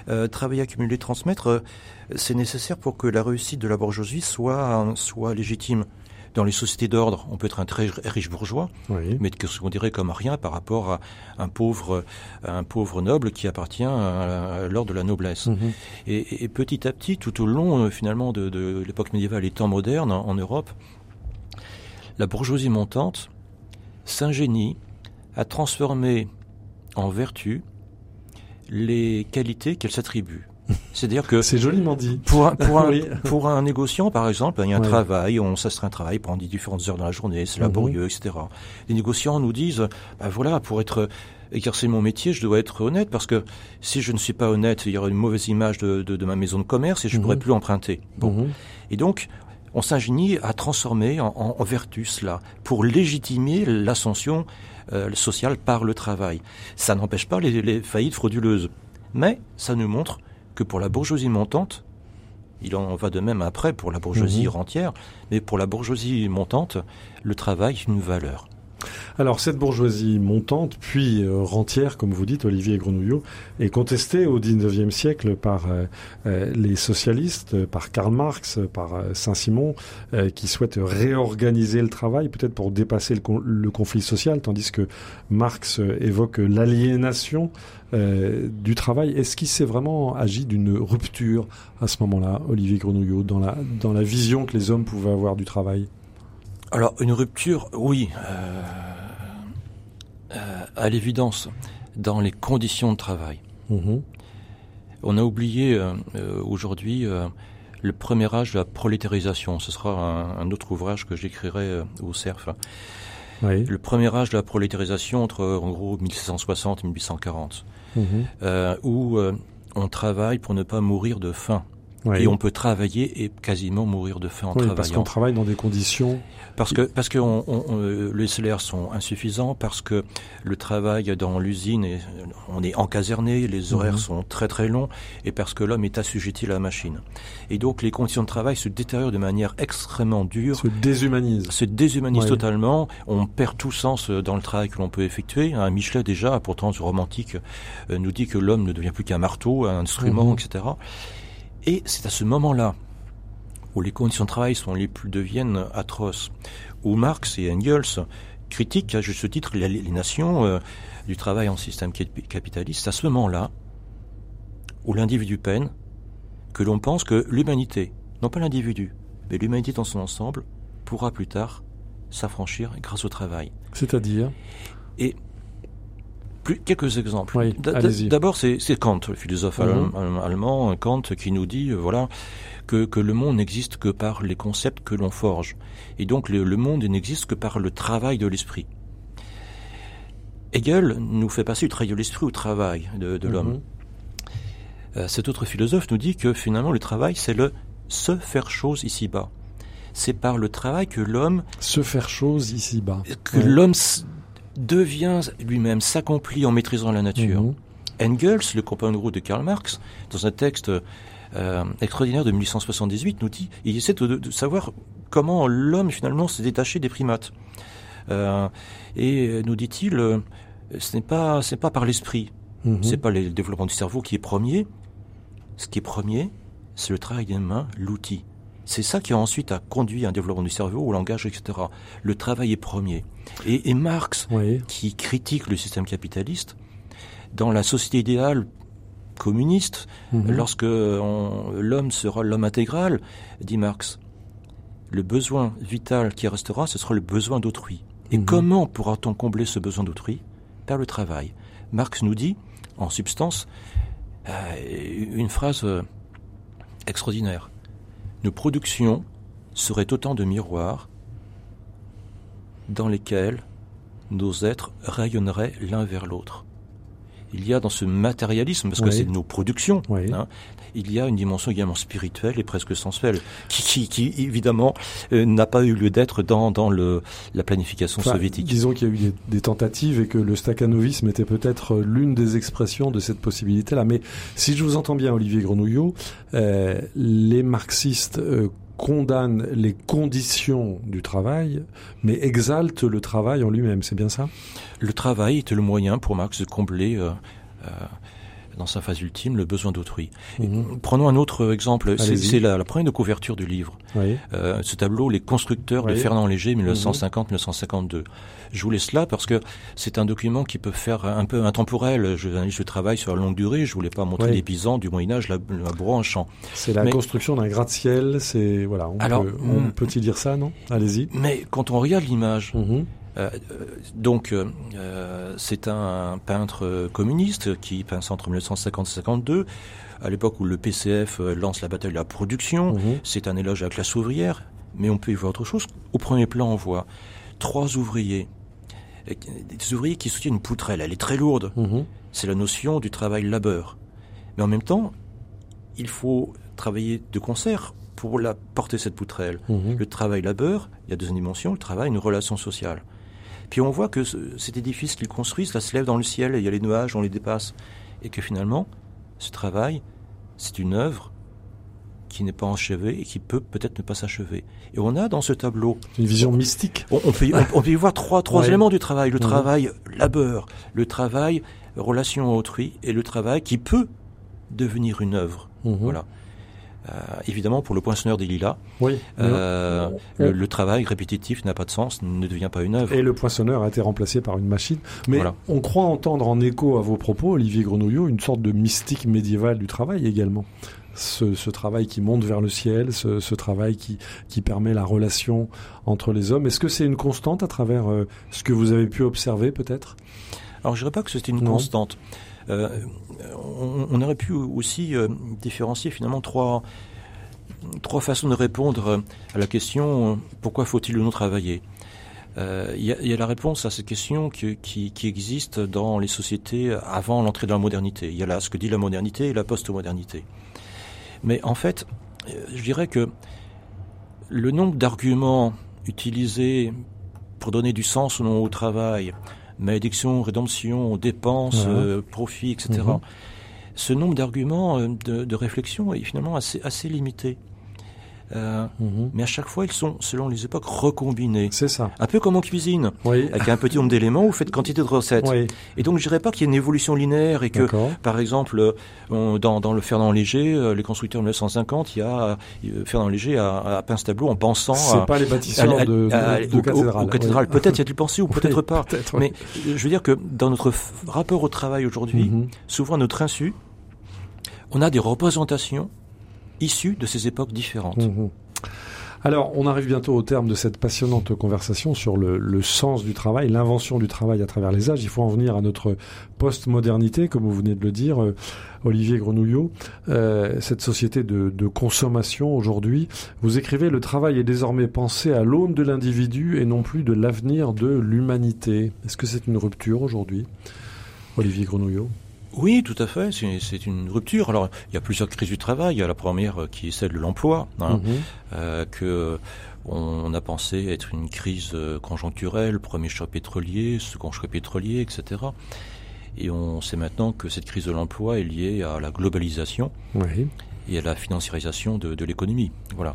euh, travailler, accumuler, transmettre, c'est nécessaire pour que la réussite de la bourgeoisie soit, soit légitime dans les sociétés d'ordre, on peut être un très riche bourgeois, mais que ce qu'on dirait comme rien par rapport à un pauvre, un pauvre noble qui appartient à, l'ordre de la noblesse. Mhm. et, petit à petit, tout au long euh, finalement de, l'époque médiévale et temps moderne en, Europe, la bourgeoisie montante s'ingénie à transformer en vertu les qualités qu'elle s'attribue. C'est-à-dire que c'est joliment dit. Pour un, pour, un, pour un négociant, par exemple, il y a un travail, on s'astreint un travail pendant différentes heures dans la journée, c'est mhm. laborieux, etc. Les négociants nous disent, bah voilà, pour être exercer mon métier, je dois être honnête parce que si je ne suis pas honnête, il y aura une mauvaise image de, de, de ma maison de commerce et je ne pourrai mhm. plus emprunter. Bon. Mhm. Et donc, on s'ingénie à transformer en, en, vertu cela pour légitimer l'ascension euh, sociale par le travail. Ça n'empêche pas les, les faillites frauduleuses, mais ça nous montre que pour la bourgeoisie montante, il en va de même après pour la bourgeoisie mhm. rentière, mais pour la bourgeoisie montante, le travail est une valeur. Alors cette bourgeoisie montante, puis euh, rentière, comme vous dites, Olivier Grenouillot, est contestée au XIXe siècle par euh, euh, les socialistes, par Karl Marx, par Saint-Simon, qui souhaitent réorganiser le travail, peut-être pour dépasser le, conflit social, tandis que Marx évoque l'aliénation du travail. Est-ce qu'il s'est vraiment agi d'une rupture à ce moment-là, Olivier Grenouillot, dans la, vision que les hommes pouvaient avoir du travail? Alors une rupture, oui. À l'évidence, dans les conditions de travail. Mhm. On a oublié aujourd'hui le premier âge de la prolétarisation. Ce sera un, autre ouvrage que j'écrirai au CERF. Le premier âge de la prolétarisation entre en gros 1760 et 1840, mhm. où on travaille pour ne pas mourir de faim. Et on peut travailler et quasiment mourir de faim en travaillant. Parce qu'on travaille dans des conditions. Parce que parce que on, on, les salaires sont insuffisants, parce que le travail dans l'usine, on est encaserné, les horaires mhm. sont très très longs, et parce que l'homme est assujetti à la machine. Et donc les conditions de travail se détériorent de manière extrêmement dure. Se déshumanisent. Se déshumanisent totalement. On perd tout sens dans le travail que l'on peut effectuer. Michelet déjà, pourtant romantique, euh, nous dit que l'homme ne devient plus qu'un marteau, un instrument, mhm. etc. Et c'est à ce moment-là où les conditions de travail sont les plus deviennent atroces, où Marx et Engels critiquent à juste titre l'aliénation euh, du travail en système capitaliste, à ce moment-là où l'individu peine, que l'on pense que l'humanité, non pas l'individu, mais l'humanité dans son ensemble, pourra plus tard s'affranchir grâce au travail. C'est-à-dire? Et quelques exemples. D'abord, c'est Kant, le philosophe mhm. allemand, Kant, qui nous dit, euh, voilà, que, que, le monde n'existe que par les concepts que l'on forge. Et donc, le, monde n'existe que par le travail de l'esprit. Hegel nous fait passer du travail de l'esprit au travail de, de l'homme. Mhm. Euh, cet autre philosophe nous dit que finalement, le travail, c'est le se faire chose ici-bas. C'est par le travail que l'homme... Se faire chose ici-bas. Que l'homme devient lui-même, s'accomplit en maîtrisant la nature. Mhm. Engels, le compagnon de route de Karl Marx, dans un texte euh, extraordinaire de 1878, nous dit, il essaie de, savoir comment l'homme finalement s'est détaché des primates. Euh, et nous dit-il, euh, ce n'est pas, c'est pas par l'esprit, mhm. c'est pas le développement du cerveau qui est premier. Ce qui est premier, c'est le travail des mains, l'outil. C'est ça qui a ensuite a conduit à un développement du cerveau, au langage, etc. Le travail est premier. Et, Marx, qui critique le système capitaliste, dans la société idéale communiste, mhm. lorsque l'homme sera l'homme intégral, dit Marx, le besoin vital qui restera, ce sera le besoin d'autrui. Et mhm. comment pourra-t-on combler ce besoin d'autrui? Par le travail. Marx nous dit, en substance, euh, une phrase euh, extraordinaire. Nos productions seraient autant de miroirs dans lesquels nos êtres rayonneraient l'un vers l'autre. Il y a dans ce matérialisme, parce que c'est nos productions, hein, il y a une dimension également spirituelle et presque sensuelle, qui, qui, évidemment euh, n'a pas eu lieu d'être dans, dans le, la planification soviétique. Disons qu'il y a eu des, tentatives et que le staccanovisme était peut-être l'une des expressions de cette possibilité-là. Mais si je vous entends bien, Olivier Grenouillot, euh, les marxistes euh, condamnent les conditions du travail, mais exaltent le travail en lui-même. C'est bien ça? Le travail était le moyen pour Marx de combler euh, euh, dans sa phase ultime, le besoin d'autrui. Mhm. Prenons un autre exemple. C'est la, la, première couverture du livre. Euh, ce tableau, Les constructeurs de Fernand Léger, 1950-1952. Je vous laisse là parce que c'est un document qui peut faire un peu intemporel. Je, je travaille sur la longue durée. Je voulais pas montrer les paysans du Moyen Âge, la, la en champ. C'est la construction d'un gratte-ciel. C'est voilà. On Alors, peut, on hmm. peut-il dire ça, non? Allez-y. Mais quand on regarde l'image. Mhm. Euh, donc, euh, c'est un peintre communiste qui peint entre 1950 et 52, à l'époque où le PCF euh, lance la bataille de la production. Mhm. C'est un éloge à la classe ouvrière, mais on peut y voir autre chose. Au premier plan, on voit trois ouvriers, des ouvriers qui soutiennent une poutrelle. Elle est très lourde. Mhm. C'est la notion du travail-labeur. Mais en même temps, il faut travailler de concert pour la porter cette poutrelle. Mhm. Le travail-labeur, il y a deux dimensions, le travail, une relation sociale. Puis on voit que cet édifice qu'ils construisent, ça se lève dans le ciel, il y a les nuages, on les dépasse. Et que finalement, ce travail, c'est une œuvre qui n'est pas achevée et qui peut peut-être ne pas s'achever. Et on a dans ce tableau... Une vision mystique. On, peut, y voir trois, trois éléments du travail. Le travail labeur, le travail relation à autrui et le travail qui peut devenir une œuvre. Mhm. Voilà. Euh, évidemment, pour le poinçonneur des lilas, oui, euh, le, travail répétitif n'a pas de sens, ne devient pas une œuvre. Et le poinçonneur a été remplacé par une machine. Mais on croit entendre en écho à vos propos, Olivier Grenouillot, une sorte de mystique médiévale du travail également. ce, travail qui monte vers le ciel, ce, travail qui, qui permet la relation entre les hommes. Est-ce que c'est une constante à travers euh, ce que vous avez pu observer peut-être? Alors je dirais pas que c'était une constante. Euh, on, aurait pu aussi euh, différencier finalement trois, trois façons de répondre à la question pourquoi faut-il nous travailler? Il y, a, la réponse à cette question qui, qui, existe dans les sociétés avant l'entrée dans la modernité. Il y a là ce que dit la modernité et la post-modernité. Mais en fait, je dirais que le nombre d'arguments utilisés pour donner du sens ou non au travail, malédiction, rédemption, dépenses, euh, profit, etc. Ce nombre d'arguments euh, de, de, réflexion est finalement assez, assez limité. Euh, mhm. Mais à chaque fois, ils sont, selon les époques, recombinés. C'est ça. Un peu comme en cuisine. Oui. Avec un petit nombre d'éléments, vous faites quantité de recettes. Oui. Et donc, je dirais pas qu'il y a une évolution linéaire et que, par exemple, dans, dans, le Fernand Léger, euh, les constructeurs de 1950, il y a euh, Fernand Léger a, a peint ce tableau en pensant. C'est pas les bâtisseurs de, de, de, cathédrales. cathédrales. Peut-être y a-t-il pensé ou peut-être pas. Mais je veux dire que dans notre rapport au travail aujourd'hui, mhm. souvent à notre insu, on a des représentations issus de ces époques différentes. Mhm. Alors, on arrive bientôt au terme de cette passionnante conversation sur le, sens du travail, l'invention du travail à travers les âges. Il faut en venir à notre post-modernité, comme vous venez de le dire, euh, Olivier Grenouillot. Euh, cette société de, de consommation aujourd'hui, vous écrivez le travail est désormais pensé à l'aune de l'individu et non plus de l'avenir de l'humanité. Est-ce que c'est une rupture aujourd'hui, Olivier Grenouillot? Oui, tout à fait. C'est une rupture. Alors, il y a plusieurs crises du travail. Il y a la première euh, qui est celle de l'emploi, hein, mhm. euh, que on, a pensé être une crise euh, conjoncturelle, premier choc pétrolier, second choc pétrolier, etc. Et on sait maintenant que cette crise de l'emploi est liée à la globalisation et à la financiarisation de, de l'économie. Voilà.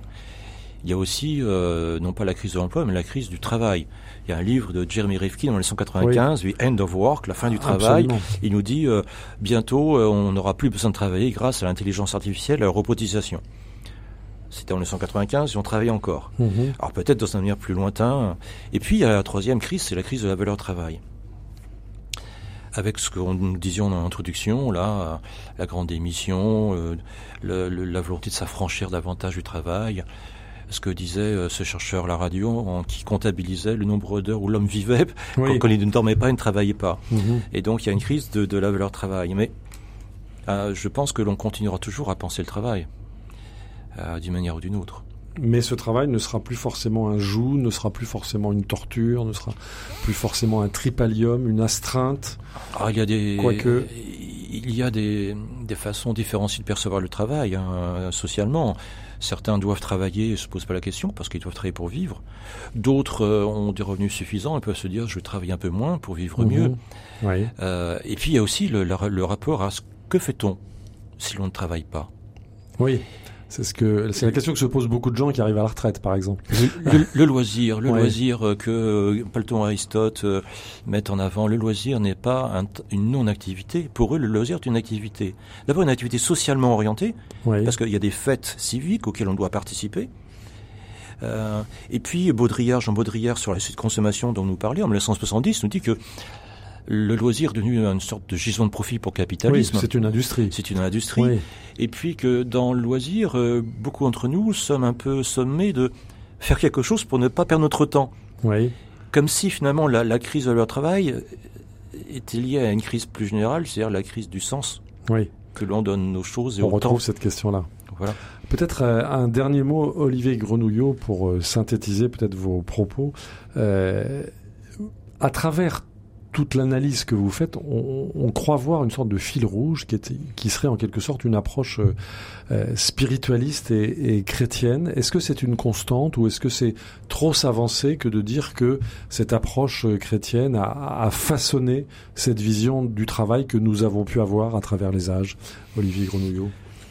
Il y a aussi, euh, non pas la crise de l'emploi, mais la crise du travail. Il y a un livre de Jeremy Rifkin en 1995, The End of Work, la fin du travail. Il nous dit, euh, bientôt, euh, on n'aura plus besoin de travailler grâce à l'intelligence artificielle et à la robotisation. C'était en 1995 et on travaille encore. Mhm. Alors peut-être dans un avenir plus lointain. Et puis il y a la troisième crise, c'est la crise de la valeur travail avec ce que nous disions dans l'introduction, là, la grande émission, la volonté de s'affranchir davantage du travail, ce que disait euh, ce chercheur à la radio en, qui comptabilisait le nombre d'heures où l'homme vivait quand, il ne dormait pas, il ne travaillait pas. Mhm. Et donc il y a une crise de, la valeur travail. Mais euh, je pense que l'on continuera toujours à penser le travail euh, d'une manière ou d'une autre. Mais ce travail ne sera plus forcément un joug, ne sera plus forcément une torture, ne sera plus forcément un tripalium, une astreinte. Ah, il y a des, quoique il y a des, des, façons différenciées de percevoir le travail hein, socialement. Certains doivent travailler et se posent pas la question parce qu'ils doivent travailler pour vivre. D'autres euh, ont des revenus suffisants et peuvent se dire je vais travailler un peu moins pour vivre mhm. mieux. Oui. Euh, et puis il y a aussi le, le rapport à ce que fait-on si l'on ne travaille pas? Oui. C'est ce que c'est la question que se posent beaucoup de gens qui arrivent à la retraite, par exemple. Le, loisir, le loisir euh, que euh, Platon et Aristote euh, mettent en avant, le loisir n'est pas une non-activité. Pour eux, le loisir est une activité. D'abord, une activité socialement orientée, parce qu'il y a des fêtes civiques auxquelles on doit participer. Euh, et puis Baudrillard, Jean Baudrillard, sur la consommation dont nous parlions, en 1970, nous dit que le loisir est devenu une sorte de gisement de profit pour le capitalisme. c'est une industrie. C'est une industrie. Et puis que dans le loisir, euh, beaucoup d'entre nous sommes un peu sommés de faire quelque chose pour ne pas perdre notre temps. Oui. Comme si finalement la, crise de leur travail était liée à une crise plus générale, c'est-à-dire la crise du sens oui. que l'on donne aux choses et On retrouve cette question-là. Voilà. Peut-être euh, un dernier mot, Olivier Grenouillot, pour euh, synthétiser peut-être vos propos. à travers toute l'analyse que vous faites, on, croit voir une sorte de fil rouge qui, est, qui serait en quelque sorte une approche euh, euh, spiritualiste et, chrétienne. Est-ce que c'est une constante ou est-ce que c'est trop s'avancer que de dire que cette approche euh, chrétienne a, a, façonné cette vision du travail que nous avons pu avoir à travers les âges Olivier Grenouillot?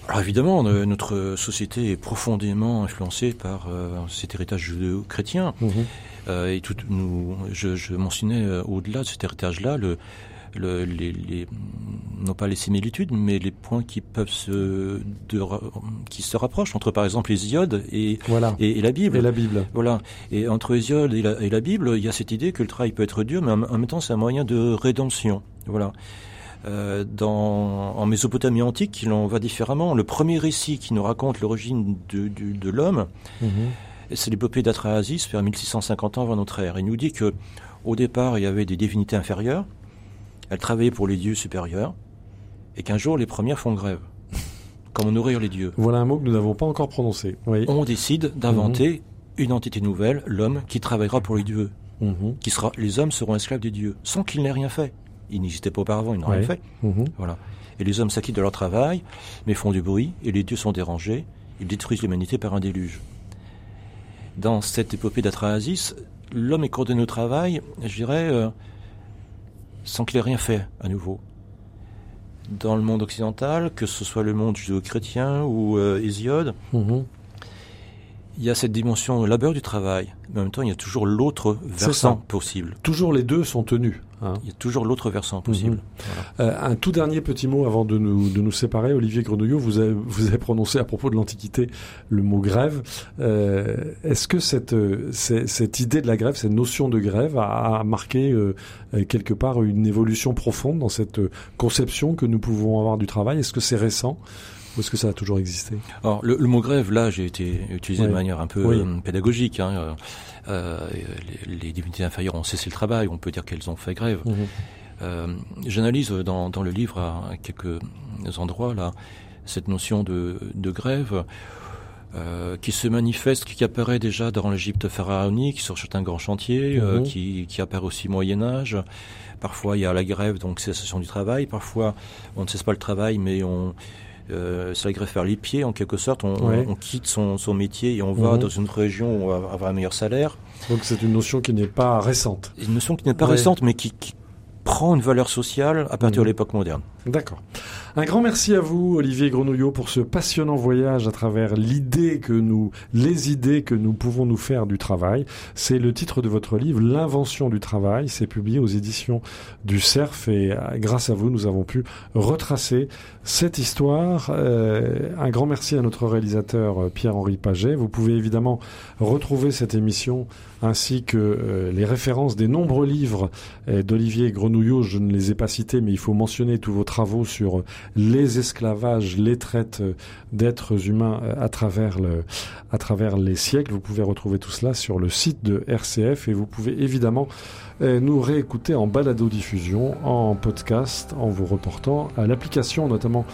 Alors évidemment, notre société est profondément influencée par cet héritage judéo-chrétien. Mhm. Euh, et tout, nous, je, je mentionnais euh, au-delà de cet héritage-là le, le, les, les, non pas les similitudes, mais les points qui peuvent se, de, qui se rapprochent entre, par exemple, les iodes et, voilà. et, la Bible. Et la Bible. Voilà. Et entre les iodes et la, et la Bible, il y a cette idée que le travail peut être dur, mais en, même temps, c'est un moyen de rédemption. Voilà. Euh, dans, en Mésopotamie antique, en va différemment. Le premier récit qui nous raconte l'origine de, de, l'homme, mhm. C'est l'épopée d'Atrahasis vers 1650 ans avant notre ère. Il nous dit que au départ, il y avait des divinités inférieures, elles travaillaient pour les dieux supérieurs, et qu'un jour, les premières font grève. Comment nourrir les dieux Voilà un mot que nous n'avons pas encore prononcé. On décide d'inventer mhm. une entité nouvelle, l'homme, qui travaillera pour les dieux. Mhm. Qui sera, les hommes seront esclaves des dieux, sans qu'il n'ait rien fait. Il n'existait pas auparavant, il n'ont rien fait. Mhm. Voilà. Et les hommes s'acquittent de leur travail, mais font du bruit, et les dieux sont dérangés, ils détruisent l'humanité par un déluge. Dans cette épopée d'Atrahasis, l'homme est coordonné au travail, je dirais, euh, sans qu'il ait rien fait à nouveau. Dans le monde occidental, que ce soit le monde judéo-chrétien ou euh, Hésiode, mhm il y a cette dimension labeur du travail, mais en même temps, il y a toujours l'autre versant possible. Toujours les deux sont tenus. Hein. Il y a toujours l'autre versant possible. Mhm. Euh, un tout dernier petit mot avant de nous, de nous séparer. Olivier Grenouillot, vous avez, vous avez prononcé à propos de l'Antiquité le mot grève. Euh, Est-ce que cette, cette idée de la grève, cette notion de grève a, marqué euh, quelque part une évolution profonde dans cette conception que nous pouvons avoir du travail? Est-ce que c'est récent? Ou est-ce que ça a toujours existé? Alors, le, mot grève, là, j'ai été utilisé de manière un peu euh, pédagogique. Hein. Euh, euh, les, divinités inférieures ont cessé le travail, on peut dire qu'elles ont fait grève. Mhm. J'analyse dans, le livre à, quelques endroits là cette notion de, grève. qui se manifeste, qui apparaît déjà dans l'Égypte pharaonique, sur certains grands chantiers, mhm. qui, qui apparaît aussi au Moyen Âge. Parfois, il y a la grève, donc cessation du travail. Parfois, on ne cesse pas le travail, mais on, euh, ça greffe faire les pieds en quelque sorte. On, quitte son, métier et on va mhm. dans une région où on va avoir un meilleur salaire. Donc c'est une notion qui n'est pas récente. Une notion qui n'est pas récente, mais qui, prend une valeur sociale à partir de mhm. l'époque moderne. D'accord. Un grand merci à vous, Olivier Grenouillot, pour ce passionnant voyage à travers l'idée que nous, les idées que nous pouvons nous faire du travail. C'est le titre de votre livre, L'invention du travail. C'est publié aux éditions du CERF et euh, grâce à vous, nous avons pu retracer cette histoire. Euh, un grand merci à notre réalisateur euh, Pierre-Henri Paget. Vous pouvez évidemment retrouver cette émission ainsi que les références des nombreux livres d'Olivier Grenouillot. Je ne les ai pas cités, mais il faut mentionner tous vos travaux sur les esclavages, les traites d'êtres humains euh, à travers, le, à travers les siècles. Vous pouvez retrouver tout cela sur le site de RCF et vous pouvez évidemment euh, nous réécouter en balado-diffusion, en podcast, en vous reportant à l'application notamment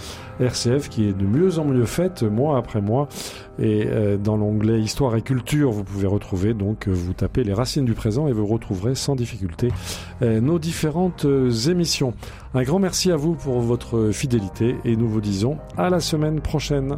RCF qui est de mieux en mieux faite mois après mois. Et euh, dans l'onglet Histoire et Culture, vous pouvez retrouver, donc vous tapez les racines du présent et vous retrouverez sans difficulté nos différentes émissions. Un grand merci à vous pour votre fidélité et nous vous disons à la semaine prochaine.